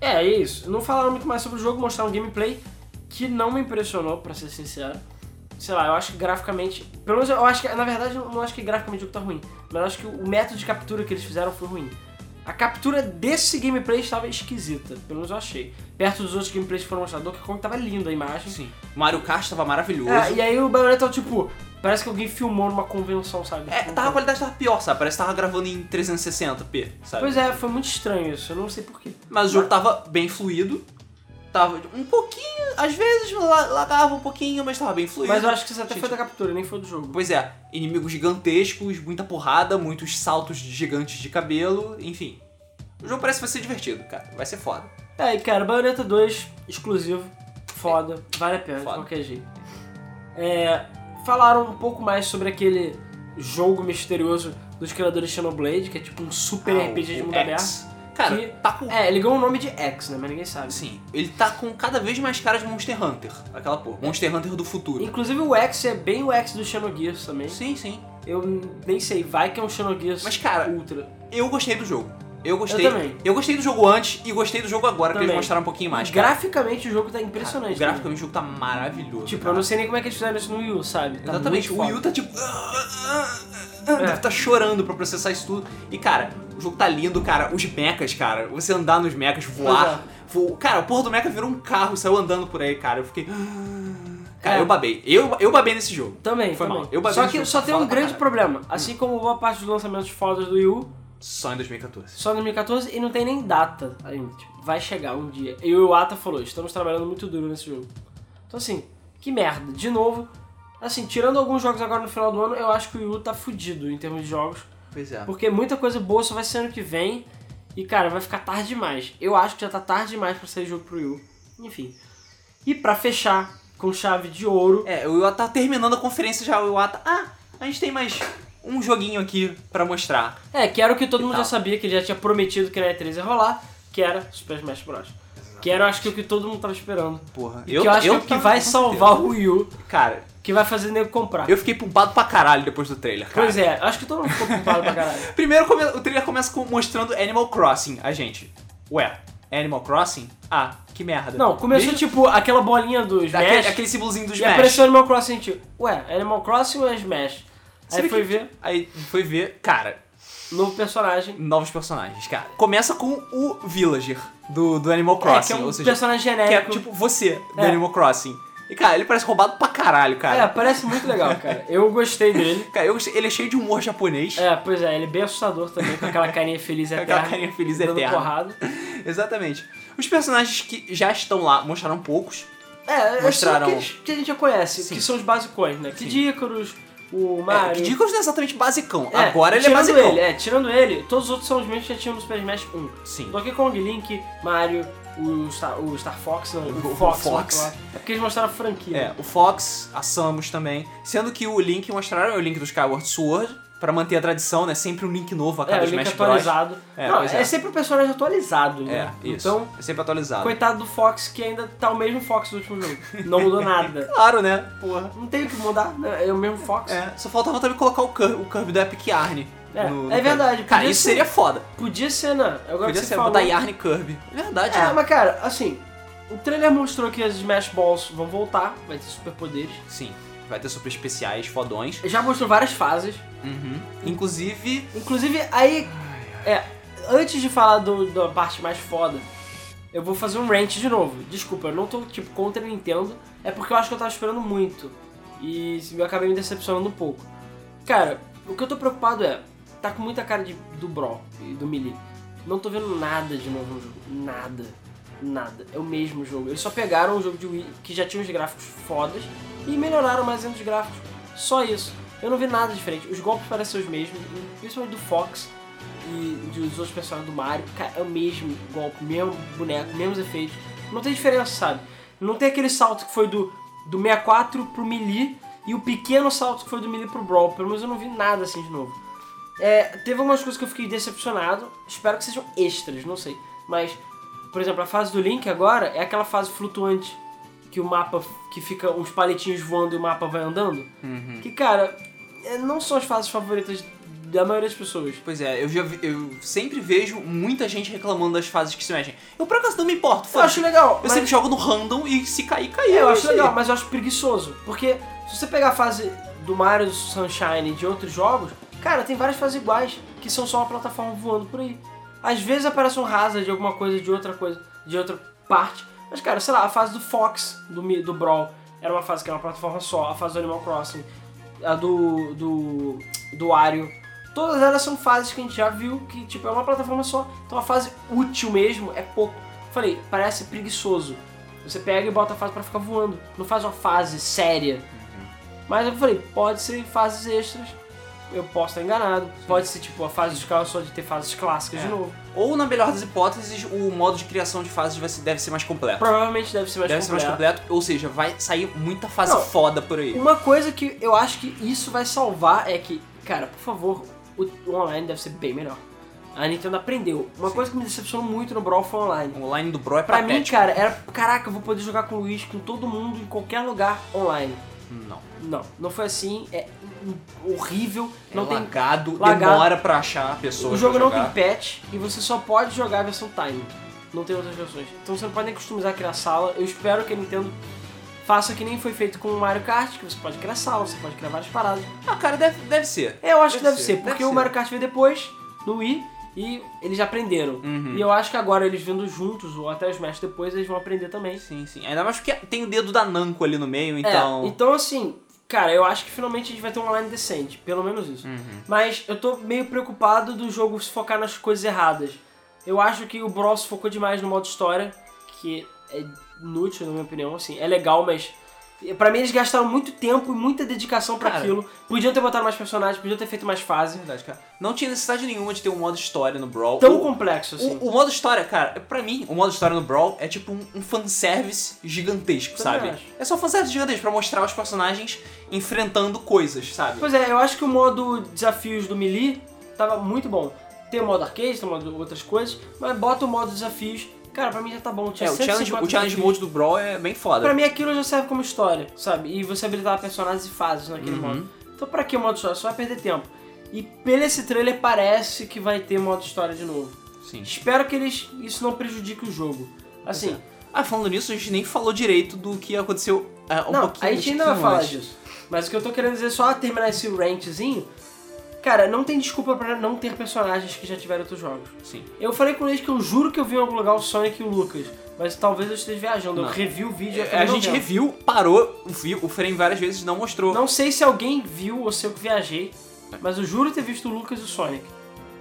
É, é isso. Não falaram muito mais sobre o jogo, mostraram gameplay que não me impressionou, pra ser sincero. Sei lá, eu acho que graficamente. Pelo menos eu acho que. Na verdade, eu não acho que graficamente o jogo tá ruim. Mas eu acho que o método de captura que eles fizeram foi ruim. A captura desse gameplay estava esquisita, pelo menos eu achei. Perto dos outros gameplays que foram mostrados, Donkey Kong tava linda a imagem. Sim. Mario Kart tava maravilhoso. É, e aí o Bayonetta, tipo, parece que alguém filmou numa convenção, sabe? É, tava, a qualidade tava pior, sabe? Parece que tava gravando em 360p, sabe? Pois é, foi muito estranho isso, eu não sei porquê. Mas o jogo tava bem fluido. Tava um pouquinho, às vezes la- lagava um pouquinho, mas tava bem fluido. Mas eu acho que isso até Gente, foi da captura, nem foi do jogo. Pois é, inimigos gigantescos, muita porrada, muitos saltos de gigantes de cabelo, enfim. O jogo parece que vai ser divertido, cara. Vai ser foda. É, e cara, Bayonetta 2, exclusivo, foda, vale a pena Foda. de qualquer jeito. É, falaram um pouco mais sobre aquele jogo misterioso dos criadores de Xenoblade, que é tipo um super Ah, RPG de mundo X. aberto. Cara, Que- tá com. É, ele ganhou o nome de X, né? Mas ninguém sabe. Sim, ele tá com cada vez mais cara de Monster Hunter. Aquela porra. Monster Hunter do futuro. Inclusive o X é bem o X do Xenogears também. Sim, sim. Eu nem sei, vai que é um Xenogears Mas, cara, Ultra. Eu gostei do jogo. Eu gostei. Eu também. Eu gostei do jogo antes e gostei do jogo agora, que Também. eles mostraram um pouquinho mais. cara. Graficamente o jogo tá Cara, impressionante. o graficamente o jogo tá maravilhoso. Tipo, cara. eu não sei nem como é que eles fizeram isso no Wii U, sabe? Tá Exatamente, o Wii U tá tipo. Deve tá chorando pra processar isso tudo. E cara, o jogo tá lindo, cara. Os mechas, cara. Você andar nos mechas, voar. voar. Cara, o porra do mecha virou um carro e saiu andando por aí, cara. Eu fiquei. Cara, É. eu babei. Eu, eu babei nesse jogo. Também, Foi também. mal. Eu bati só que jogo, só tem um grande caralho. problema. Assim como boa parte dos lançamentos fodas do Wii U, Só em 2014. só em 2014 e não tem nem data ainda. Tipo, vai chegar um dia. E o Iwata falou, estamos trabalhando muito duro nesse jogo. Então assim, que merda. De novo, assim, tirando alguns jogos agora no final do ano, eu acho que o Wii U tá fudido em termos de jogos. Pois é. Porque muita coisa boa só vai ser ano que vem. E, cara, vai ficar tarde demais. Eu acho que já tá tarde demais pra sair jogo pro Wii U. Enfim. E pra fechar com chave de ouro, É, o Iwata tá terminando a conferência já. O Iwata. Ah, a gente tem mais um joguinho aqui pra mostrar. É, que era o que todo E mundo tal. já sabia, que ele já tinha prometido que na E3 ia rolar, que era Super Smash Bros. Que era, eu acho que o que todo mundo tava esperando. Porra. E que eu acho que é o que vai salvar o Wii U, Cara, que vai fazer nego comprar. eu fiquei pumpado pra caralho depois do trailer, cara. Pois é, acho que todo mundo ficou culpado pra caralho. *laughs* Primeiro o trailer começa com, mostrando Animal Crossing, a gente. Ué, Animal Crossing? Ah, que merda. Não, começou tipo aquela bolinha do Smash, Aquele, aquele símbolozinho do e Smash. apareceu Animal Crossing, tipo, ué, Animal Crossing ou é Smash? Aí foi que- ver, Aí foi ver, cara, novo personagem. novos personagens, cara. Começa com o Villager do, do Animal É, Crossing, que é um seja, personagem que é genérico. tipo você do É. Animal Crossing. E cara, ele parece roubado pra caralho, É, cara. parece muito legal, cara. Eu gostei dele. Cara, eu gostei- ele é cheio de humor japonês. É, pois é, ele é bem assustador também, com aquela carinha feliz *laughs* eterna. aquela carinha feliz dando eterna. porrada. *laughs* Exatamente. Os personagens que já estão lá mostraram poucos. É, Mostraram- aqueles que a gente já conhece, Sim. que são os basicões, né? Kid Icarus, o Mario... É, que Dicos não é exatamente basicão. É, Agora ele é basicão. Ele, é, tirando ele, todos os outros são os mesmos que já tinham no Super Smash 1. Sim. Donkey Kong, Link, Mario, o Star, o Star Fox, o, O Fox. Fox. É porque eles mostraram a franquia. É, o Fox, a Samus também. Sendo que o Link mostraram o Link do Skyward Sword, pra manter a tradição, né? Sempre um Link novo a cada É, o Link Smash Bros. atualizado. É, não, é. é. sempre o personagem atualizado, É, né? isso. Então, é sempre atualizado. coitado do Fox, que ainda tá o mesmo Fox do último jogo. Não mudou nada. *laughs* Claro, né? Porra. Não tem o que mudar, né? é o mesmo Fox. É, só faltava também colocar o Kirby, o Kirby do Epic Yarn. É, no- é verdade. Cara, podia isso ser. seria foda. Podia ser, né? Agora Podia que você ser falou... botar Yarn e Kirby. Verdade, É, né? mas cara, assim, o trailer mostrou que as Smash Balls vão voltar, vai ter superpoderes. Sim. Vai ter super especiais, fodões. Já mostrou várias fases. Uhum. Inclusive. Inclusive, aí. É. antes de falar do- da parte mais foda, eu vou fazer um rant de novo. Desculpa, eu não tô tipo contra a Nintendo, é porque eu acho que eu tava esperando muito. E eu acabei me decepcionando um pouco. Cara, o que eu tô preocupado é, tá com muita cara de, do Brawl e do Melee. Não tô vendo nada de novo no jogo. Nada. Nada. É o mesmo jogo. Eles só pegaram o jogo de Wii, que já tinha os gráficos fodas, e melhoraram mais ainda os gráficos. Só isso. Eu não vi nada diferente. Os golpes parecem os mesmos, principalmente do Fox e dos outros personagens do Mario. Cara, é o mesmo golpe, mesmo boneco, mesmos efeitos. Não tem diferença, sabe? Não tem aquele salto que foi do, do 64 pro Melee e o pequeno salto que foi do Melee pro Brawl. Pelo menos eu não vi nada assim de novo. É, teve algumas coisas que eu fiquei decepcionado. Espero que sejam extras, não sei. Mas, por exemplo, a fase do Link agora é aquela fase flutuante. Que o mapa, que fica uns palitinhos voando e o mapa vai andando. Que, cara, é, não são as fases favoritas da maioria das pessoas. Pois é, eu já vi- eu sempre vejo muita gente reclamando das fases que se mexem. Eu por acaso não me importo, Eu acho legal. Eu mas- sempre jogo no random e se cair, caiu. É, eu é acho legal, mas eu acho preguiçoso. Porque se você pegar a fase do Mario do Sunshine e de outros jogos, cara, tem várias fases iguais, que são só uma plataforma voando por aí. Às vezes aparece um rasa de alguma coisa, de outra coisa, de outra parte. Mas, cara, sei lá, a fase do Fox, do, do Brawl, era uma fase que era uma plataforma só. A fase do Animal Crossing, a do. do. do Wario. Todas elas são fases que a gente já viu que, tipo, é uma plataforma só. Então a fase útil mesmo é pouco. Falei, parece preguiçoso. Você pega e bota a fase pra ficar voando. Não faz uma fase séria. Mas eu falei, pode ser fases extras. Eu posso estar enganado. Pode ser tipo a fase dos carros só de ter fases clássicas É. de novo. Ou, na melhor das hipóteses, o modo de criação de fases deve ser mais completo. Provavelmente deve ser mais deve ser mais completo. completo, ou seja, vai sair muita fase Não. foda por aí. Uma coisa que eu acho que isso vai salvar é que, cara, por favor, o, online deve ser bem melhor. A Nintendo aprendeu. Uma Sim. coisa que me decepcionou muito no Brawl foi online. O online do Bro é Pra mim, patético. cara, era. Caraca, eu vou poder jogar com o Luiz, com todo mundo, em qualquer lugar online. Não. Não, não foi assim. É horrível. Não é tem. lagado, lagado. demora pra achar a pessoa O jogo não jogar. tem patch e você só pode jogar a versão Time. Não tem outras versões. Então você não pode nem customizar criar sala. Eu espero que a Nintendo faça que nem foi feito com o Mario Kart, que você pode criar sala, você pode criar várias paradas. Ah, cara, deve, deve ser. É, eu acho que Deve deve ser, ser, porque deve o. Mario Kart veio depois, no Wii, e eles já aprenderam. Uhum. E eu acho que agora eles vindo juntos, ou até os Smash depois, eles vão aprender também. Sim, sim. Ainda mais porque tem o dedo da Namco ali no meio, então... É, então assim, cara, eu acho que finalmente a gente vai ter um online decente, pelo menos isso. Uhum. Mas eu tô meio preocupado do jogo se focar nas coisas erradas. Eu acho que o se focou demais no modo história, que é inútil na minha opinião, assim, é legal, mas pra mim eles gastaram muito tempo e muita dedicação pra Cara. aquilo. Podiam ter botado mais personagens, podiam ter feito mais É fase. verdade, cara. Não tinha necessidade nenhuma de ter um modo história no Brawl. Tão O- complexo assim. O, o modo história, cara, pra mim, o modo história no Brawl é tipo um, um fanservice gigantesco, Também sabe? acho. É só fanservice gigantesco pra mostrar os personagens enfrentando coisas, sabe? Pois é, eu acho que o modo desafios do Melee tava muito bom. Tem o modo arcade, tem o modo outras coisas, mas bota o modo desafios. Cara, pra mim já tá bom. Tinha É, o challenge, 150 o challenge mode do Brawl é bem foda. Pra mim aquilo já serve como história, sabe? E você habilitar personagens e fases naquele Uhum. modo. Então pra que o modo história? Só vai perder tempo. E pelo esse trailer parece que vai ter modo história de novo. Sim. Espero que eles isso não prejudique o jogo. Assim, Ah, falando nisso, a gente nem falou direito do que aconteceu é, um não, pouquinho a gente ainda vai falar disso. Mas o que eu tô querendo dizer, só terminar esse rantzinho, cara, não tem desculpa pra não ter personagens que já tiveram outros jogos. Sim. Eu falei com eles que eu juro que eu vi em algum lugar o Sonic e o Lucas, mas talvez eu esteja viajando. Eu Não. revi o vídeo É, a gente vendo. reviu, parou, viu o frame várias vezes, não mostrou. Não sei se alguém viu ou se eu que viajei, mas eu juro ter visto o Lucas e o Sonic.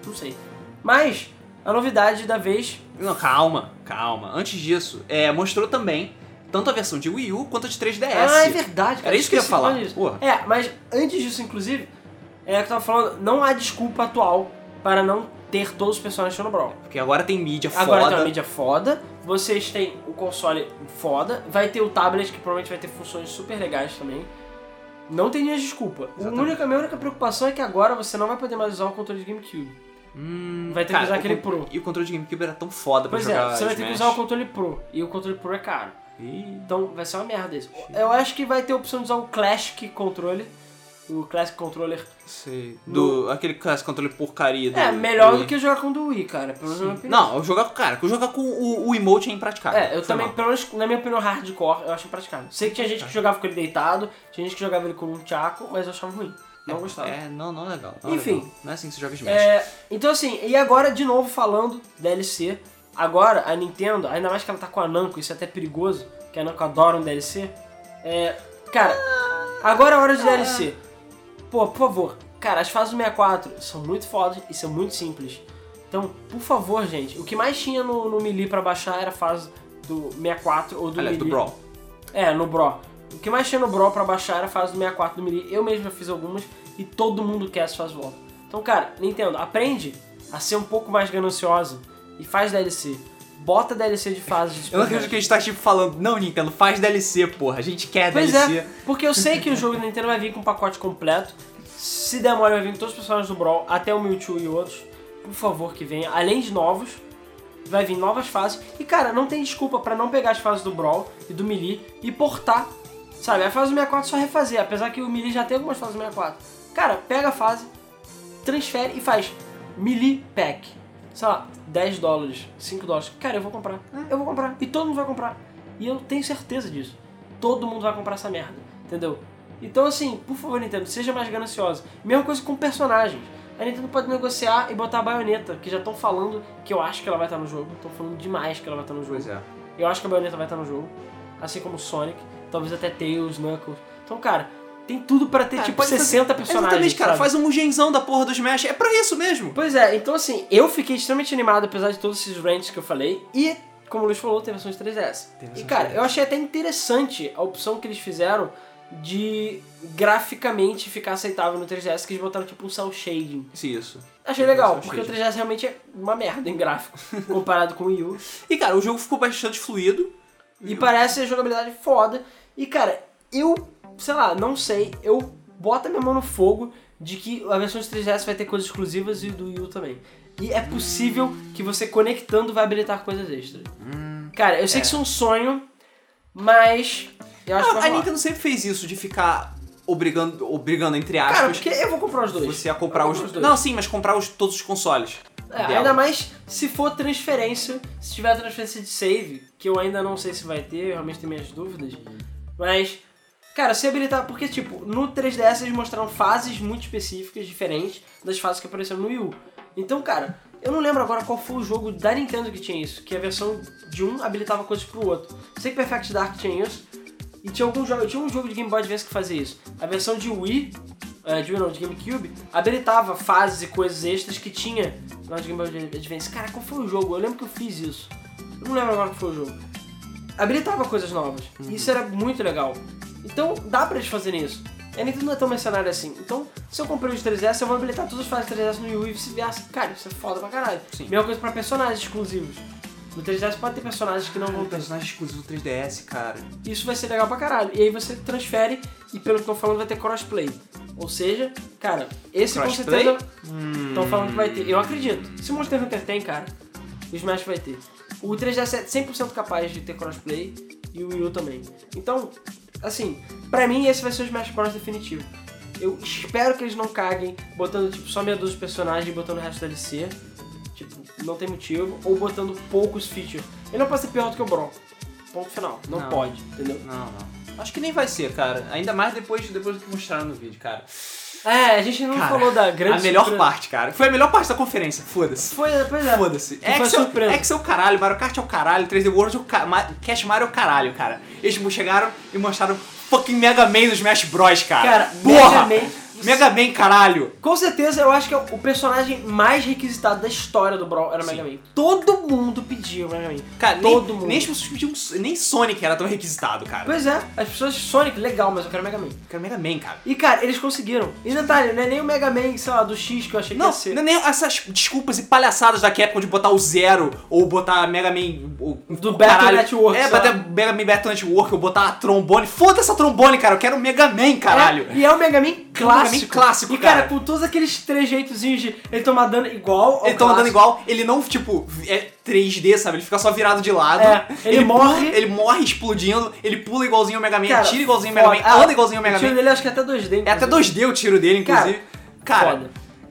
Não sei. Mas, a novidade da vez. Não, calma, calma. Antes disso, é, mostrou também tanto a versão de Wii U quanto a de 3DS. Ah, é verdade, cara. Era isso que eu ia falar. É, mas antes disso, inclusive, é que eu tava falando, não há desculpa atual para não ter todos os personagens no Brawl. Porque agora tem mídia Agora foda. tem uma mídia foda, vocês têm o console foda, vai ter o tablet que provavelmente vai ter funções super legais também. Não tem nenhuma desculpa. Única, a minha única preocupação é que agora você não vai poder mais usar o controle de GameCube. Hum, Vai ter que cara, usar o aquele Pro. E o controle de GameCube era tão foda pra Pois é, jogar você vai ter que usar o controle Pro. E o controle Pro é caro. Ih, Então vai ser uma merda isso. Eu acho que vai ter a opção de usar o Classic Controller. O Classic Controller. Sei. Do, aquele classe controle porcaria do É, melhor do do que jogar com o do Wii, cara. Pelo menos na minha opinião. Não, eu jogar com cara, eu jogar com o, o emote é impraticável. É, eu também, mal. pelo menos na minha opinião, hardcore, eu acho impraticável. Sei que tinha gente que jogava com ele deitado, tinha gente que jogava ele com um tchaco, mas eu achava ruim. Não gostava. É, não, não é legal. Não é Enfim. legal. Não é assim que se joga Smash. É, então assim, e agora de novo falando DLC, agora a Nintendo, ainda mais que ela tá com a Namco, isso é até perigoso, que a Namco adora um DLC. É, cara, agora é hora de DLC. Pô, por favor, cara, as fases do 64 são muito fodas e são muito simples. Então, por favor, gente, o que mais tinha no, no Melee pra baixar era a fase do 64 ou do Aliás, do Melee. Brawl. É, no Bro. O que mais tinha no Bro pra baixar era a fase do 64 do Melee. Eu mesmo já fiz algumas e todo mundo quer essa fase volta. Então, cara, Nintendo, aprende a ser um pouco mais gananciosa e faz DLC. Bota DLC de fase de Eu não acredito que a gente tá tipo falando, não, Nintendo, faz DLC, porra. A gente quer Pois DLC. é, porque eu sei que o jogo da Nintendo vai vir com um pacote completo. Se der mole, vai vir com todos os personagens do Brawl, até o Mewtwo e outros. Por favor, que venha. Além de novos, vai vir novas fases. E, cara, não tem desculpa pra não pegar as fases do Brawl e do Melee e portar. Sabe, a fase do 64 é só refazer, apesar que o Melee já tem algumas fases do 64. Cara, pega a fase, transfere e faz Melee Pack. Sei lá, 10 dólares, 5 dólares. Cara, eu vou comprar. Eu vou comprar. E todo mundo vai comprar. E eu tenho certeza disso. Todo mundo vai comprar essa merda. Entendeu? Então, assim, por favor, Nintendo, seja mais gananciosa. Mesma coisa com personagens. A Nintendo pode negociar e botar a baioneta, que já estão falando que eu acho que ela vai estar no jogo. Estão falando demais que ela vai estar no jogo. Pois é. Eu acho que a baioneta vai estar no jogo. Assim como Sonic. Talvez até Tails, Knuckles. Então, cara, tem tudo pra ter, Cara, tipo, pode fazer- 60 personagens. Exatamente, cara. sabe? Faz um mugenzão da porra do Smash. É pra isso mesmo. Pois é, então assim, eu fiquei extremamente animado, apesar de todos esses rants que eu falei. E, como o Luiz falou, tem versão de 3DS. Tem E, cara, de 3DS. eu achei até interessante a opção que eles fizeram de graficamente ficar aceitável no 3DS, que eles botaram tipo um cel shading. Sim, isso. Achei legal, Cel porque o shading. 3DS realmente é uma merda em gráfico, *laughs* comparado com o Wii U. E, cara, o jogo ficou bastante fluido. E parece a jogabilidade foda. E, cara, eu, sei lá, não sei, eu boto a minha mão no fogo de que a versão de 3DS vai ter coisas exclusivas e do Wii U também. E é possível que você conectando vai habilitar coisas extras. Cara, eu sei é. que isso é um sonho, mas eu acho que Ah, vai a. Nintendo sempre fez isso de ficar obrigando, obrigando entre Cara, aspas, porque eu vou comprar os dois. você a comprar os... os dois. Não, sim, mas comprar os, todos os consoles. É, ainda mais se for transferência, se tiver transferência de save, que eu ainda não sei se vai ter, eu realmente tenho minhas dúvidas. Mas, cara, se habilitar, porque tipo, no 3DS eles mostraram fases muito específicas, diferentes das fases que apareceram no Wii U. Então, cara, eu não lembro agora qual foi o jogo da Nintendo que tinha isso, que a versão de um habilitava coisas pro outro. Sei que Perfect Dark tinha isso, e tinha algum jogo, tinha um jogo de Game Boy Advance que fazia isso. A versão de Wii, é, de Wii não, de GameCube, habilitava fases e coisas extras que tinha lá de Game Boy Advance. Cara, qual foi o jogo? Eu lembro que eu fiz isso. Eu não lembro agora qual foi o jogo. Habilitava coisas novas. E isso era muito legal. Então, dá pra eles fazerem isso. A Nintendo não é tão mercenária assim. Então, se eu comprei os 3DS, eu vou habilitar todas as fases 3DS no Wii U e vice-versa. Cara, isso é foda pra caralho. Sim. Mesma coisa pra personagens exclusivos. No 3DS pode ter personagens que não vão Um ter. personagem exclusivo do 3DS, cara. Isso vai ser legal pra caralho. E aí você transfere e pelo que eu tô falando vai ter crossplay. Ou seja, cara, esse Crossplay? com certeza estão falando que vai ter. Eu acredito. Se Monster Hunter tem, cara, o Smash vai ter. O 3DS é 100% capaz de ter crossplay e o Wii U também. Então, assim, pra mim esse vai ser o Smash Bros definitivo. Eu espero que eles não caguem botando tipo só meia dúzia de personagens e botando o resto da DLC. Tipo, não tem motivo. Ou botando poucos features. Ele não pode ser pior do que o Brawl. Ponto final. Não, Não. pode, entendeu? Não, não. Acho que nem vai ser, cara. Ainda mais depois, depois do que mostraram no vídeo, cara. É, a gente não Cara, falou da grande a melhor surpresa. parte, cara. Foi a melhor parte da conferência, foda-se. Foi, pois é. Foda-se. Excel, é o caralho, Mario Kart é o caralho, 3D World é o ca... Ma- Cash Mario é o caralho, cara. Eles chegaram e mostraram fucking Mega Man do Smash Bros, cara. Cara, Porra! Mega Man- Mega Man, caralho. Com certeza, eu acho que é o personagem mais requisitado da história do Brawl era o Mega Man. Todo mundo pedia o Mega Man. Cara, Todo nem, mundo. nem as pessoas pediam. Nem Sonic era tão requisitado, cara. Pois é, as pessoas Sonic, legal, mas eu quero Mega Man. Eu quero Mega Man, cara. E cara, eles conseguiram. E detalhe, não é nem o Mega Man, sei lá, do X que eu achei que Não, ia ser. não é nem essas desculpas e palhaçadas da Capcom de botar o Zero ou botar Mega Man. O, Do o Battle. Network, É, botar. Mega Man Battle Network ou botar a trombone. Foda essa trombone, cara. Eu quero Mega Man, caralho. É, e é o Mega Man clássico. Clássico, E cara, cara. com todos aqueles trejeitozinhos de ele tomar dano igual Ele andando clássico. igual, ele não, tipo, é 3D, sabe? Ele fica só virado de lado. É, ele morre- pula- ele morre explodindo, ele pula igualzinho o Mega Man, Cara, atira igualzinho o Mega Man, foda. Ah, anda igualzinho o Mega O tiro Man. dele acho que é até 2D. É até inclusive. 2D o tiro dele, Cara, inclusive. Cara, foda.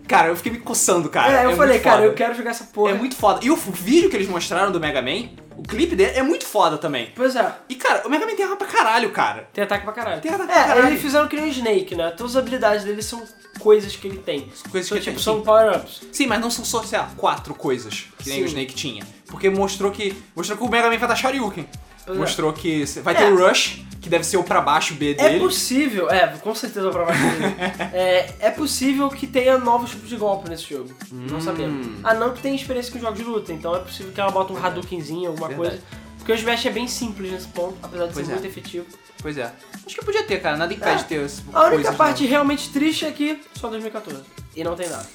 Cara, eu fiquei me coçando, cara. É, eu muito falei, cara, eu quero jogar essa porra. É muito foda. E o vídeo que eles mostraram do Mega Man, O clipe dele é muito foda também. Pois é. E, cara, o Mega Man tem arma pra caralho, cara. Tem ataque pra caralho. Tem ataque é, pra caralho. eles fizeram que nem o Snake, né? Todas as habilidades dele são coisas que ele tem. Coisas São, que ele tipo, tem, são power-ups. Sim, mas não são só, sei lá, quatro coisas que nem Sim. o Snake tinha. Porque mostrou que. Mostrou que o Mega Man vai dar Shoryuken. É. mostrou que vai É. ter o Rush, que deve ser o pra baixo B É dele. possível, é, com certeza pra baixo dele. *laughs* é, é possível que tenha novos tipos de golpe nesse jogo. Não Hum. sabemos. A não que tem experiência com jogos de luta, então é possível que ela bota um Hadoukenzinho, alguma Verdade. coisa. Porque o Smash é bem simples nesse ponto, apesar de Pois ser é. muito efetivo. Pois é. Acho que podia ter, cara. Nada impede É. de ter esse A única parte novas. realmente triste é que só 2014. E não tem nada.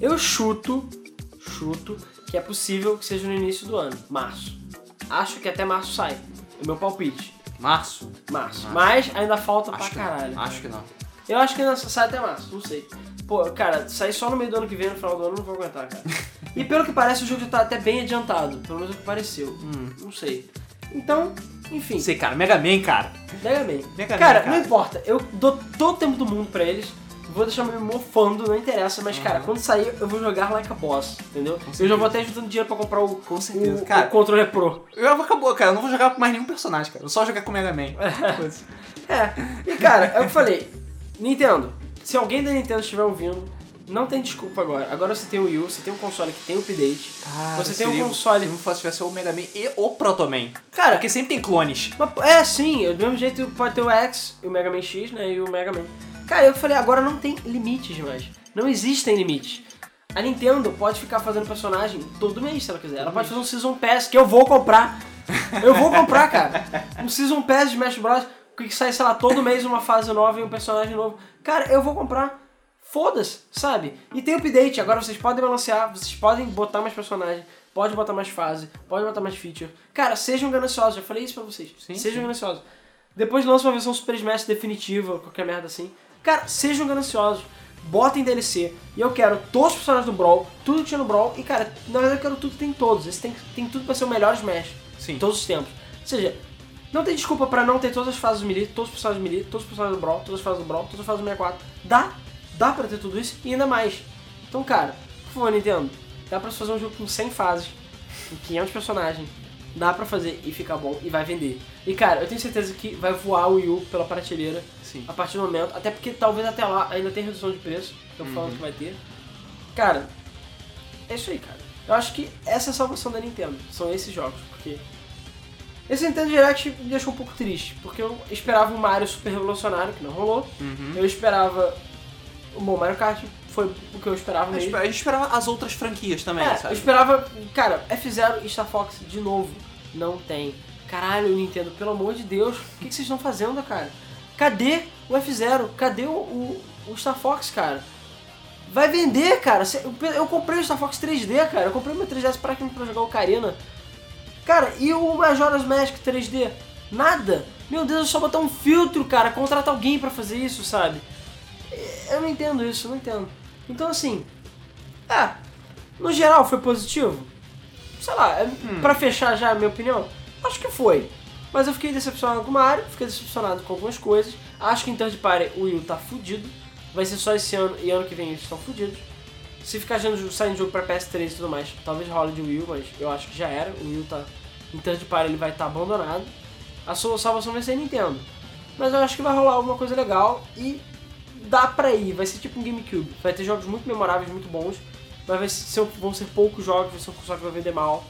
Eu chuto, chuto, que é possível que seja no início do ano, março. Acho que até março sai. É o meu palpite. Março? Março. Mas ainda falta Acho pra caralho. não. Acho que não. Eu acho que ainda sai até março, não sei. Pô, cara, sair só no meio do ano que vem, no final do ano, não vou aguentar, cara. *laughs* e pelo que parece, o jogo já tá até bem adiantado. Pelo menos é o que pareceu. Hum. Não sei. Então, enfim. Sei, cara. Mega Man, cara. Mega Man. Mega Man, cara, cara. não importa. Eu dou todo o tempo do mundo pra eles. Vou deixar me mofando, não interessa. Mas, cara, quando sair, eu vou jogar like a boss, entendeu? Eu já vou até juntando dinheiro pra comprar o, Com certeza. o, Cara- o controle pro. Eu acabou, cara. Eu não vou jogar mais nenhum personagem, cara. Eu só jogar com o Mega Man. *laughs* Foda-se. É, e cara, é o que eu falei. Nintendo, se alguém da Nintendo estiver ouvindo, não tem desculpa agora. Agora você tem o Wii U, você tem um console que tem update. Cara, Você tem um seria- console- Se não fosse tivesse o Mega Man e o Proto Man. Cara, Porque sempre tem clones. Mas, é, sim, do mesmo jeito pode ter o X, e o Mega Man X, né, e o Mega Man. Cara, eu falei, agora não tem limites mais. Não existem limites. A Nintendo pode ficar fazendo personagem todo mês, se ela quiser. Ela pode fazer um Season Pass, que eu vou comprar. Eu vou comprar, cara. Um Season Pass de Smash Bros. Que sai, sei lá, todo mês uma fase nova e um personagem novo. Cara, eu vou comprar. Foda-se, sabe? E tem update, agora vocês podem balancear, vocês podem botar mais personagem, pode botar mais fase, pode botar mais feature. Cara, sejam gananciosos, já falei isso pra vocês. Sim, sejam sim. gananciosos. Depois lança uma versão Super Smash definitiva, qualquer merda assim. Cara, sejam gananciosos. Botem DLC. E eu quero todos os personagens do Brawl, tudo que tinha no Brawl. E cara, na verdade eu quero tudo que tem todos. Esse tem, tem tudo pra ser o melhor Smash. Sim. Em todos os tempos. Ou seja, não tem desculpa pra não ter todas as fases do Melee, todos os personagens do Melee, todos os personagens do Brawl, todas as fases do Brawl, todas as fases do 64. Dá, dá pra ter tudo isso e ainda mais. Então, cara, por favor, Nintendo, dá pra fazer um jogo com 100 fases, com 500 personagens. Dá pra fazer e ficar bom e vai vender. E cara, eu tenho certeza que vai voar o Wii U pela prateleira Sim. a partir do momento, até porque talvez até lá ainda tem redução de preço, estão falando que vai ter. Cara, é isso aí, cara. Eu acho que essa é a salvação da Nintendo, são esses jogos, porque esse Nintendo Direct me deixou um pouco triste, porque eu esperava um Mario super revolucionário, que não rolou. Uhum. Eu esperava. Bom, Mario Kart foi o que eu esperava mesmo. a gente esperava as outras franquias também, É, eu sabe? esperava. Cara, F0 e Star Fox de novo. Não tem. Caralho, Nintendo, pelo amor de Deus, o que, que vocês estão fazendo, cara? Cadê o F0? Cadê o, o, o Star Fox, cara? Vai vender, cara. Eu, eu comprei o Star Fox 3D, cara. Eu comprei meu 3DS pra, pra jogar o Ocarina. Cara, e o Majora's Mask 3D? Nada. Meu Deus, é só botar um filtro, cara. Contrata alguém pra fazer isso, sabe? Eu não entendo isso, eu não entendo. Então, assim, é, no geral foi positivo? Sei lá, é, pra fechar já a minha opinião, acho que foi. Mas eu fiquei decepcionado com o Mario, fiquei decepcionado com algumas coisas. Acho que em third party o Wii tá fudido. Vai ser só esse ano e ano que vem eles estão fudidos. Se ficar saindo, jogo pra PS3 e tudo mais, talvez role de Wii U, mas eu acho que já era. O Wii U tá. Em third party ele vai estar abandonado. A sua salvação vai ser Nintendo. Mas eu acho que vai rolar alguma coisa legal e dá pra ir. Vai ser tipo um GameCube. Vai ter jogos muito memoráveis, muito bons. Mas ser, vão ser poucos jogos, vai ser um console que vai vender mal.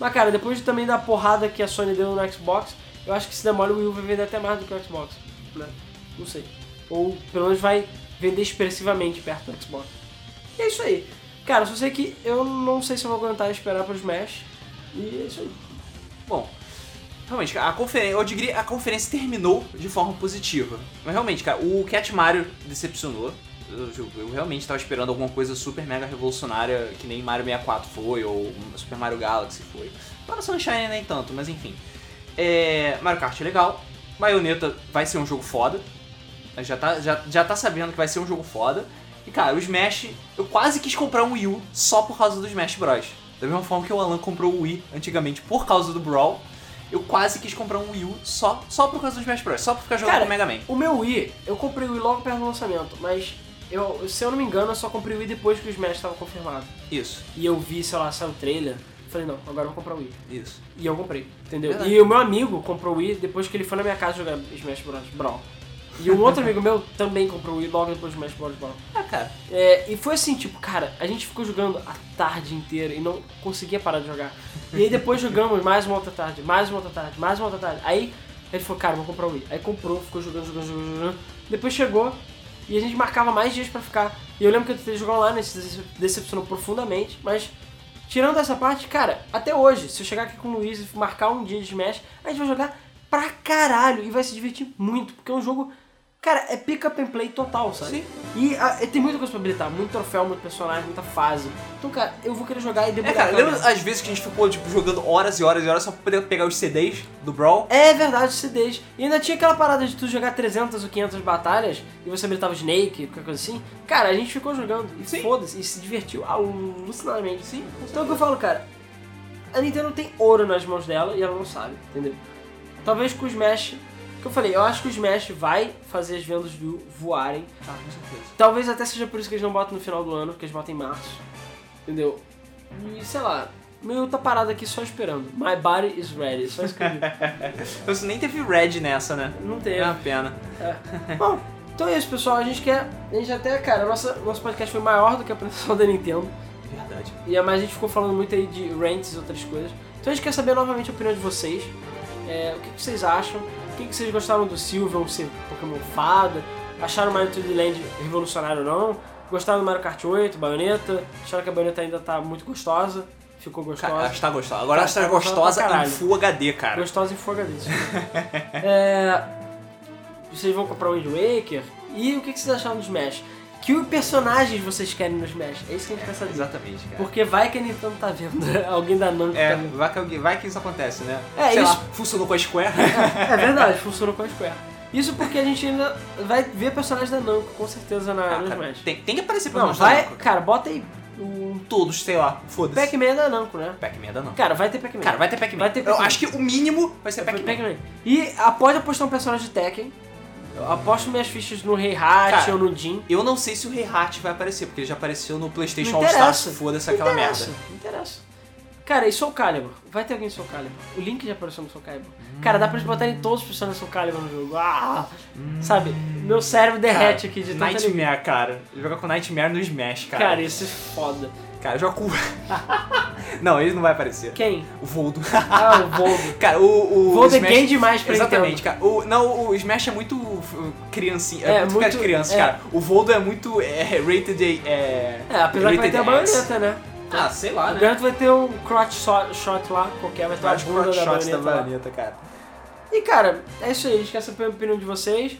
Mas cara, depois de também da porrada que a Sony deu no Xbox, eu acho que se demora o Wii U vai vender até mais do que o Xbox. Né? Não sei. Ou pelo menos vai vender expressivamente perto do Xbox. E é isso aí. Cara, só sei que eu não sei se eu vou aguentar esperar pro Smash. E é isso aí. Bom, realmente, a conferência, a conferência terminou de forma positiva. Mas realmente, cara, o Cat Mario decepcionou. Eu, eu- eu realmente estava esperando alguma coisa super mega revolucionária, que nem Mario 64 foi, ou Super Mario Galaxy foi. Para Sunshine nem tanto, mas enfim. É, Mario Kart é legal. Bayonetta vai ser um jogo foda. Já tá, já, já tá sabendo que vai ser um jogo foda. E cara, o Smash, eu quase quis comprar um Wii U só por causa do Smash Bros. Da mesma forma que o Alan comprou o Wii antigamente por causa do Brawl, eu quase quis comprar um Wii U só, só por causa do Smash Bros. Só pra ficar jogando Cara, com o Mega Man. O meu Wii, eu comprei o Wii logo perto do lançamento, mas eu, se eu não me engano, eu só comprei o Wii depois que o Smash estava confirmado. Isso. E eu vi, sei lá, saiu o trailer. Falei, não, agora eu vou comprar o Wii. Isso. E eu comprei, entendeu? Verdade. E o meu amigo comprou o Wii depois que ele foi na minha casa jogar Smash Bros. Brawl. E um outro amigo meu também comprou o Wii logo depois do Smash Bros. Brawl. Ah, cara. É, e foi assim, tipo, cara, a gente ficou jogando a tarde inteira e não conseguia parar de jogar. E aí depois jogamos mais uma outra tarde, mais uma outra tarde, mais uma outra tarde. Aí ele falou, cara, vou comprar o Wii. Aí comprou, ficou jogando, jogando, jogando, jogando. Depois chegou e a gente marcava mais dias pra ficar. E eu lembro que eu tentei jogar isso decep- decepcionou profundamente, mas tirando essa parte, cara, até hoje, se eu chegar aqui com o Luiz e marcar um dia de Smash, a gente vai jogar pra caralho e vai se divertir muito, porque é um jogo. Cara, é pick up and play total, sabe? Sim. E ah, tem muita coisa pra habilitar, muito troféu, muito personagem, muita fase. Então, cara, eu vou querer jogar e É, debugar. cara, a lembra as vezes que a gente ficou, tipo, jogando horas e horas e horas só pra poder pegar os CDs do Brawl? É verdade, CDs. E ainda tinha aquela parada de tu jogar 300 ou 500 batalhas e você habilitava o Snake, qualquer coisa assim. Cara, a gente ficou jogando e foda-se, e se divertiu alucinadamente. Sim. Então é o que eu falo, cara. A Nintendo tem ouro nas mãos dela e ela não sabe, entendeu? Talvez com o Smash. Que eu falei, eu acho que o Smash vai fazer as vendas do voarem. Ah, com certeza. Talvez até seja por isso que eles não botam no final do ano, que eles botam em março. Entendeu? E sei lá, meu tá parado aqui só esperando. My body is ready. Só escrevi. *laughs* Você nem teve Red nessa, né? não É teve. uma pena. Bom, então é isso, pessoal. A gente quer. A gente até, cara, nossa, nosso podcast foi maior do que a apresentação da Nintendo. Verdade. E a mais a gente ficou falando muito aí de rants e outras coisas. Então a gente quer saber novamente a opinião de vocês. É, o que vocês acham? O que, que vocês gostaram do Silver ser Pokémon Fada? Acharam o Mario 3D Land revolucionário ou não? Gostaram do Mario Kart 8, Baioneta? Acharam que a baioneta ainda tá muito gostosa? Ficou Cara, gostosa? ela está gostosa. Agora Tá- está tá gostosa gostosa em. Full HD, cara. Gostosa em Full HD. *laughs* é, vocês vão comprar o Wind Waker? E o que que vocês acharam do Smash? Que personagens vocês querem no Smash? É isso que a gente quer saber. Exatamente, cara. Porque vai que a Nintendo tá vendo, *laughs* alguém da Namco É, tá vai que, alguém- vai que isso acontece, né? É, Sei isso- lá, funcionou com a Square. *laughs* É verdade, funcionou com a Square. Isso porque a gente ainda vai ver personagens da Namco, com certeza, na, Ah, no cara, Smash. tem, tem que aparecer Não, personagens vai... da Namco, cara. Bota aí o Todos, sei lá, foda-se. Pac-Man é da Namco, né? Pac-Man ainda não. Cara, vai ter Pac-Man. Cara, vai ter Pac-Man. Vai ter Eu acho que o mínimo vai ser Vai Pac-Man. Pac-Man. E pode apostar um personagem de Tekken. Eu aposto minhas fichas no Rei Hat Cara, ou no Jin. Eu não sei se o Rei Hat vai aparecer, porque ele já apareceu no PlayStation All Stars. Foda-se aquela interessa, merda. Não interessa. Cara, e Soul Calibur? Vai ter alguém em Soul Calibur. O Link já apareceu no Soul Calibur. Cara, dá pra eles botarem todos os personagens Soul Calibur no jogo. Ah! Sabe? Meu cérebro derrete aqui de alegria. Nightmare, cara. Joga com Nightmare no Smash, cara. Cara, isso é foda. Cara, com. *laughs* não, ele não vai aparecer. Quem? O Voldo. Ah, o Voldo. *laughs* Cara, o. o Voldo é Smash- gay demais pra Exatamente, cara. O, não, o Smash é muito criancinha. É, É, muito, muito- de criança, é. cara. O Voldo é muito é, rated. É, É, apesar que vai rated ter a baioneta, né? Ah, sei lá, O né? garanto vai ter um crotch shot, shot lá, qualquer, vai ter Vários uma bunda crotch da baioneta, da baioneta, cara. E cara, é isso aí, a gente quer saber a opinião de vocês.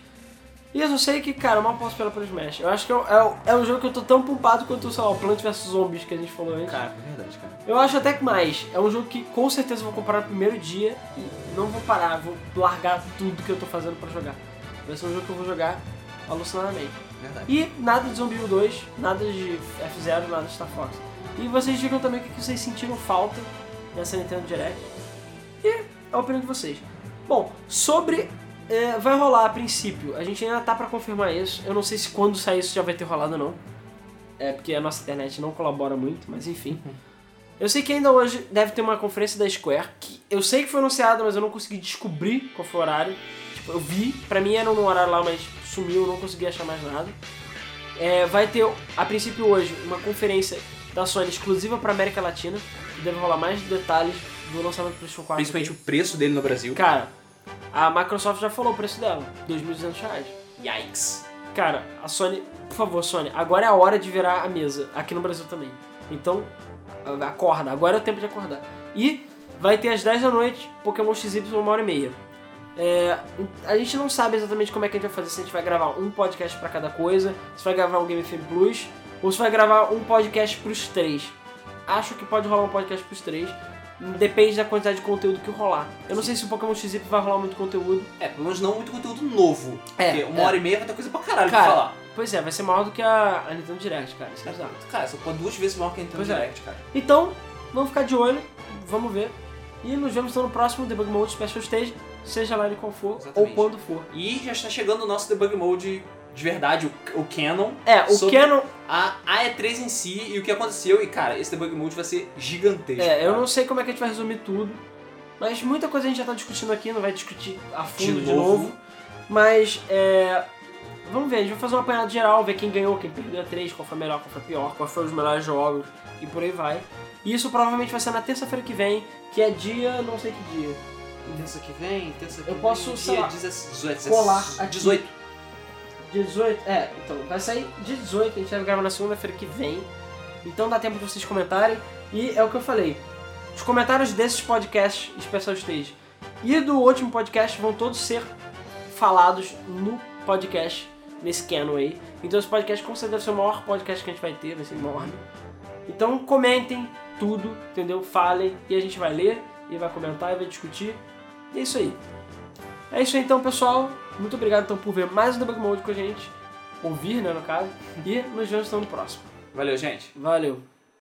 E eu só sei que, cara, eu mal posso esperar pelo Smash. Eu acho que é, um- é, é um jogo que eu tô tão pumpado quanto, sei lá, o Plant vs Zombies que a gente falou antes. Cara, é verdade, cara. Eu acho até que mais. É um jogo que com certeza eu vou comprar no primeiro dia e não vou parar, vou largar tudo que eu tô fazendo pra jogar. Vai ser um jogo que eu vou jogar alucinadamente. Verdade. E nada de Zombie 2, nada de F0, nada de Star Fox. E vocês digam também o que que vocês sentiram falta nessa Nintendo Direct. E a opinião de vocês. Bom, sobre. É, vai rolar a princípio. A gente ainda tá pra confirmar isso. Eu não sei se quando sair isso já vai ter rolado ou não. É porque a nossa internet não colabora muito, mas enfim. Eu sei que ainda hoje deve ter uma conferência da Square, que eu sei que foi anunciada, mas eu não consegui descobrir qual foi o horário. Tipo, eu vi, pra mim era no horário lá, mas sumiu, eu não consegui achar mais nada. É, vai ter, a princípio hoje, uma conferência da Sony exclusiva pra América Latina, que deve rolar mais detalhes do lançamento do PlayStation 4. Principalmente o preço dele no Brasil. Cara, a Microsoft já falou o preço dela, 2.200 reais. Yikes. Cara, a Sony, por favor, Sony, agora é a hora de virar a mesa, aqui no Brasil também. Então, acorda, agora é o tempo de acordar. E vai ter às 10 da noite Pokémon XY uma hora e meia. É, a gente não sabe exatamente como é que a gente vai fazer, se a gente vai gravar um podcast pra cada coisa, se vai gravar um Game FM Plus, ou se vai gravar um podcast pros três. Acho que pode rolar um podcast pros três. Depende da quantidade de conteúdo que rolar. Eu não sei se o Pokémon XY vai rolar muito conteúdo. É, pelo menos não muito conteúdo novo. É, Porque uma é. hora e meia vai ter coisa pra caralho Cara, pra falar. Pois é, vai ser maior do que a, a Nintendo Direct, cara. Isso é bizarro. Cara, só pode duas vezes maior que a Nintendo Pois é. Direct, cara. Então, vamos ficar de olho, vamos ver. E nos vemos então no próximo Debug Mode Special Stage, seja lá ele qual for, Exatamente. ou quando for. E já está chegando o nosso Debug Mode de verdade, o, o canon. É, o Canon. A, a E3 em si e o que aconteceu. E, cara, esse debug mode vai ser gigantesco. É, eu cara. não sei como é que a gente vai resumir tudo. Mas muita coisa a gente já tá discutindo aqui, não vai discutir a fundo De de, novo. novo. Mas é. Vamos ver, a gente vai fazer uma apanhada geral, ver quem ganhou, quem perdeu a 3, qual foi melhor, qual foi pior, quais foram os melhores jogos e por aí vai. E isso provavelmente vai ser na terça-feira que vem, que é dia. não sei que dia. Terça que vem, terça que Eu vem. posso, sei dia lá, 18, colar aqui. 18. Dia 18? É, então, vai sair dia 18, a gente vai gravar na segunda-feira que vem. Então dá tempo de vocês comentarem. E é o que eu falei. Os comentários desses podcasts Special Stage e do último podcast vão todos ser falados no podcast, nesse canon aí. Então esse podcast com certeza vai ser o maior podcast que a gente vai ter, vai ser enorme. Então comentem tudo, entendeu? Falem e a gente vai ler e vai comentar e vai discutir. E é isso aí. É isso aí então, pessoal. Muito obrigado então por ver mais um Debug Mode com a gente. Ouvir, né, no caso. E nos vemos então no próximo. Valeu, gente. Valeu.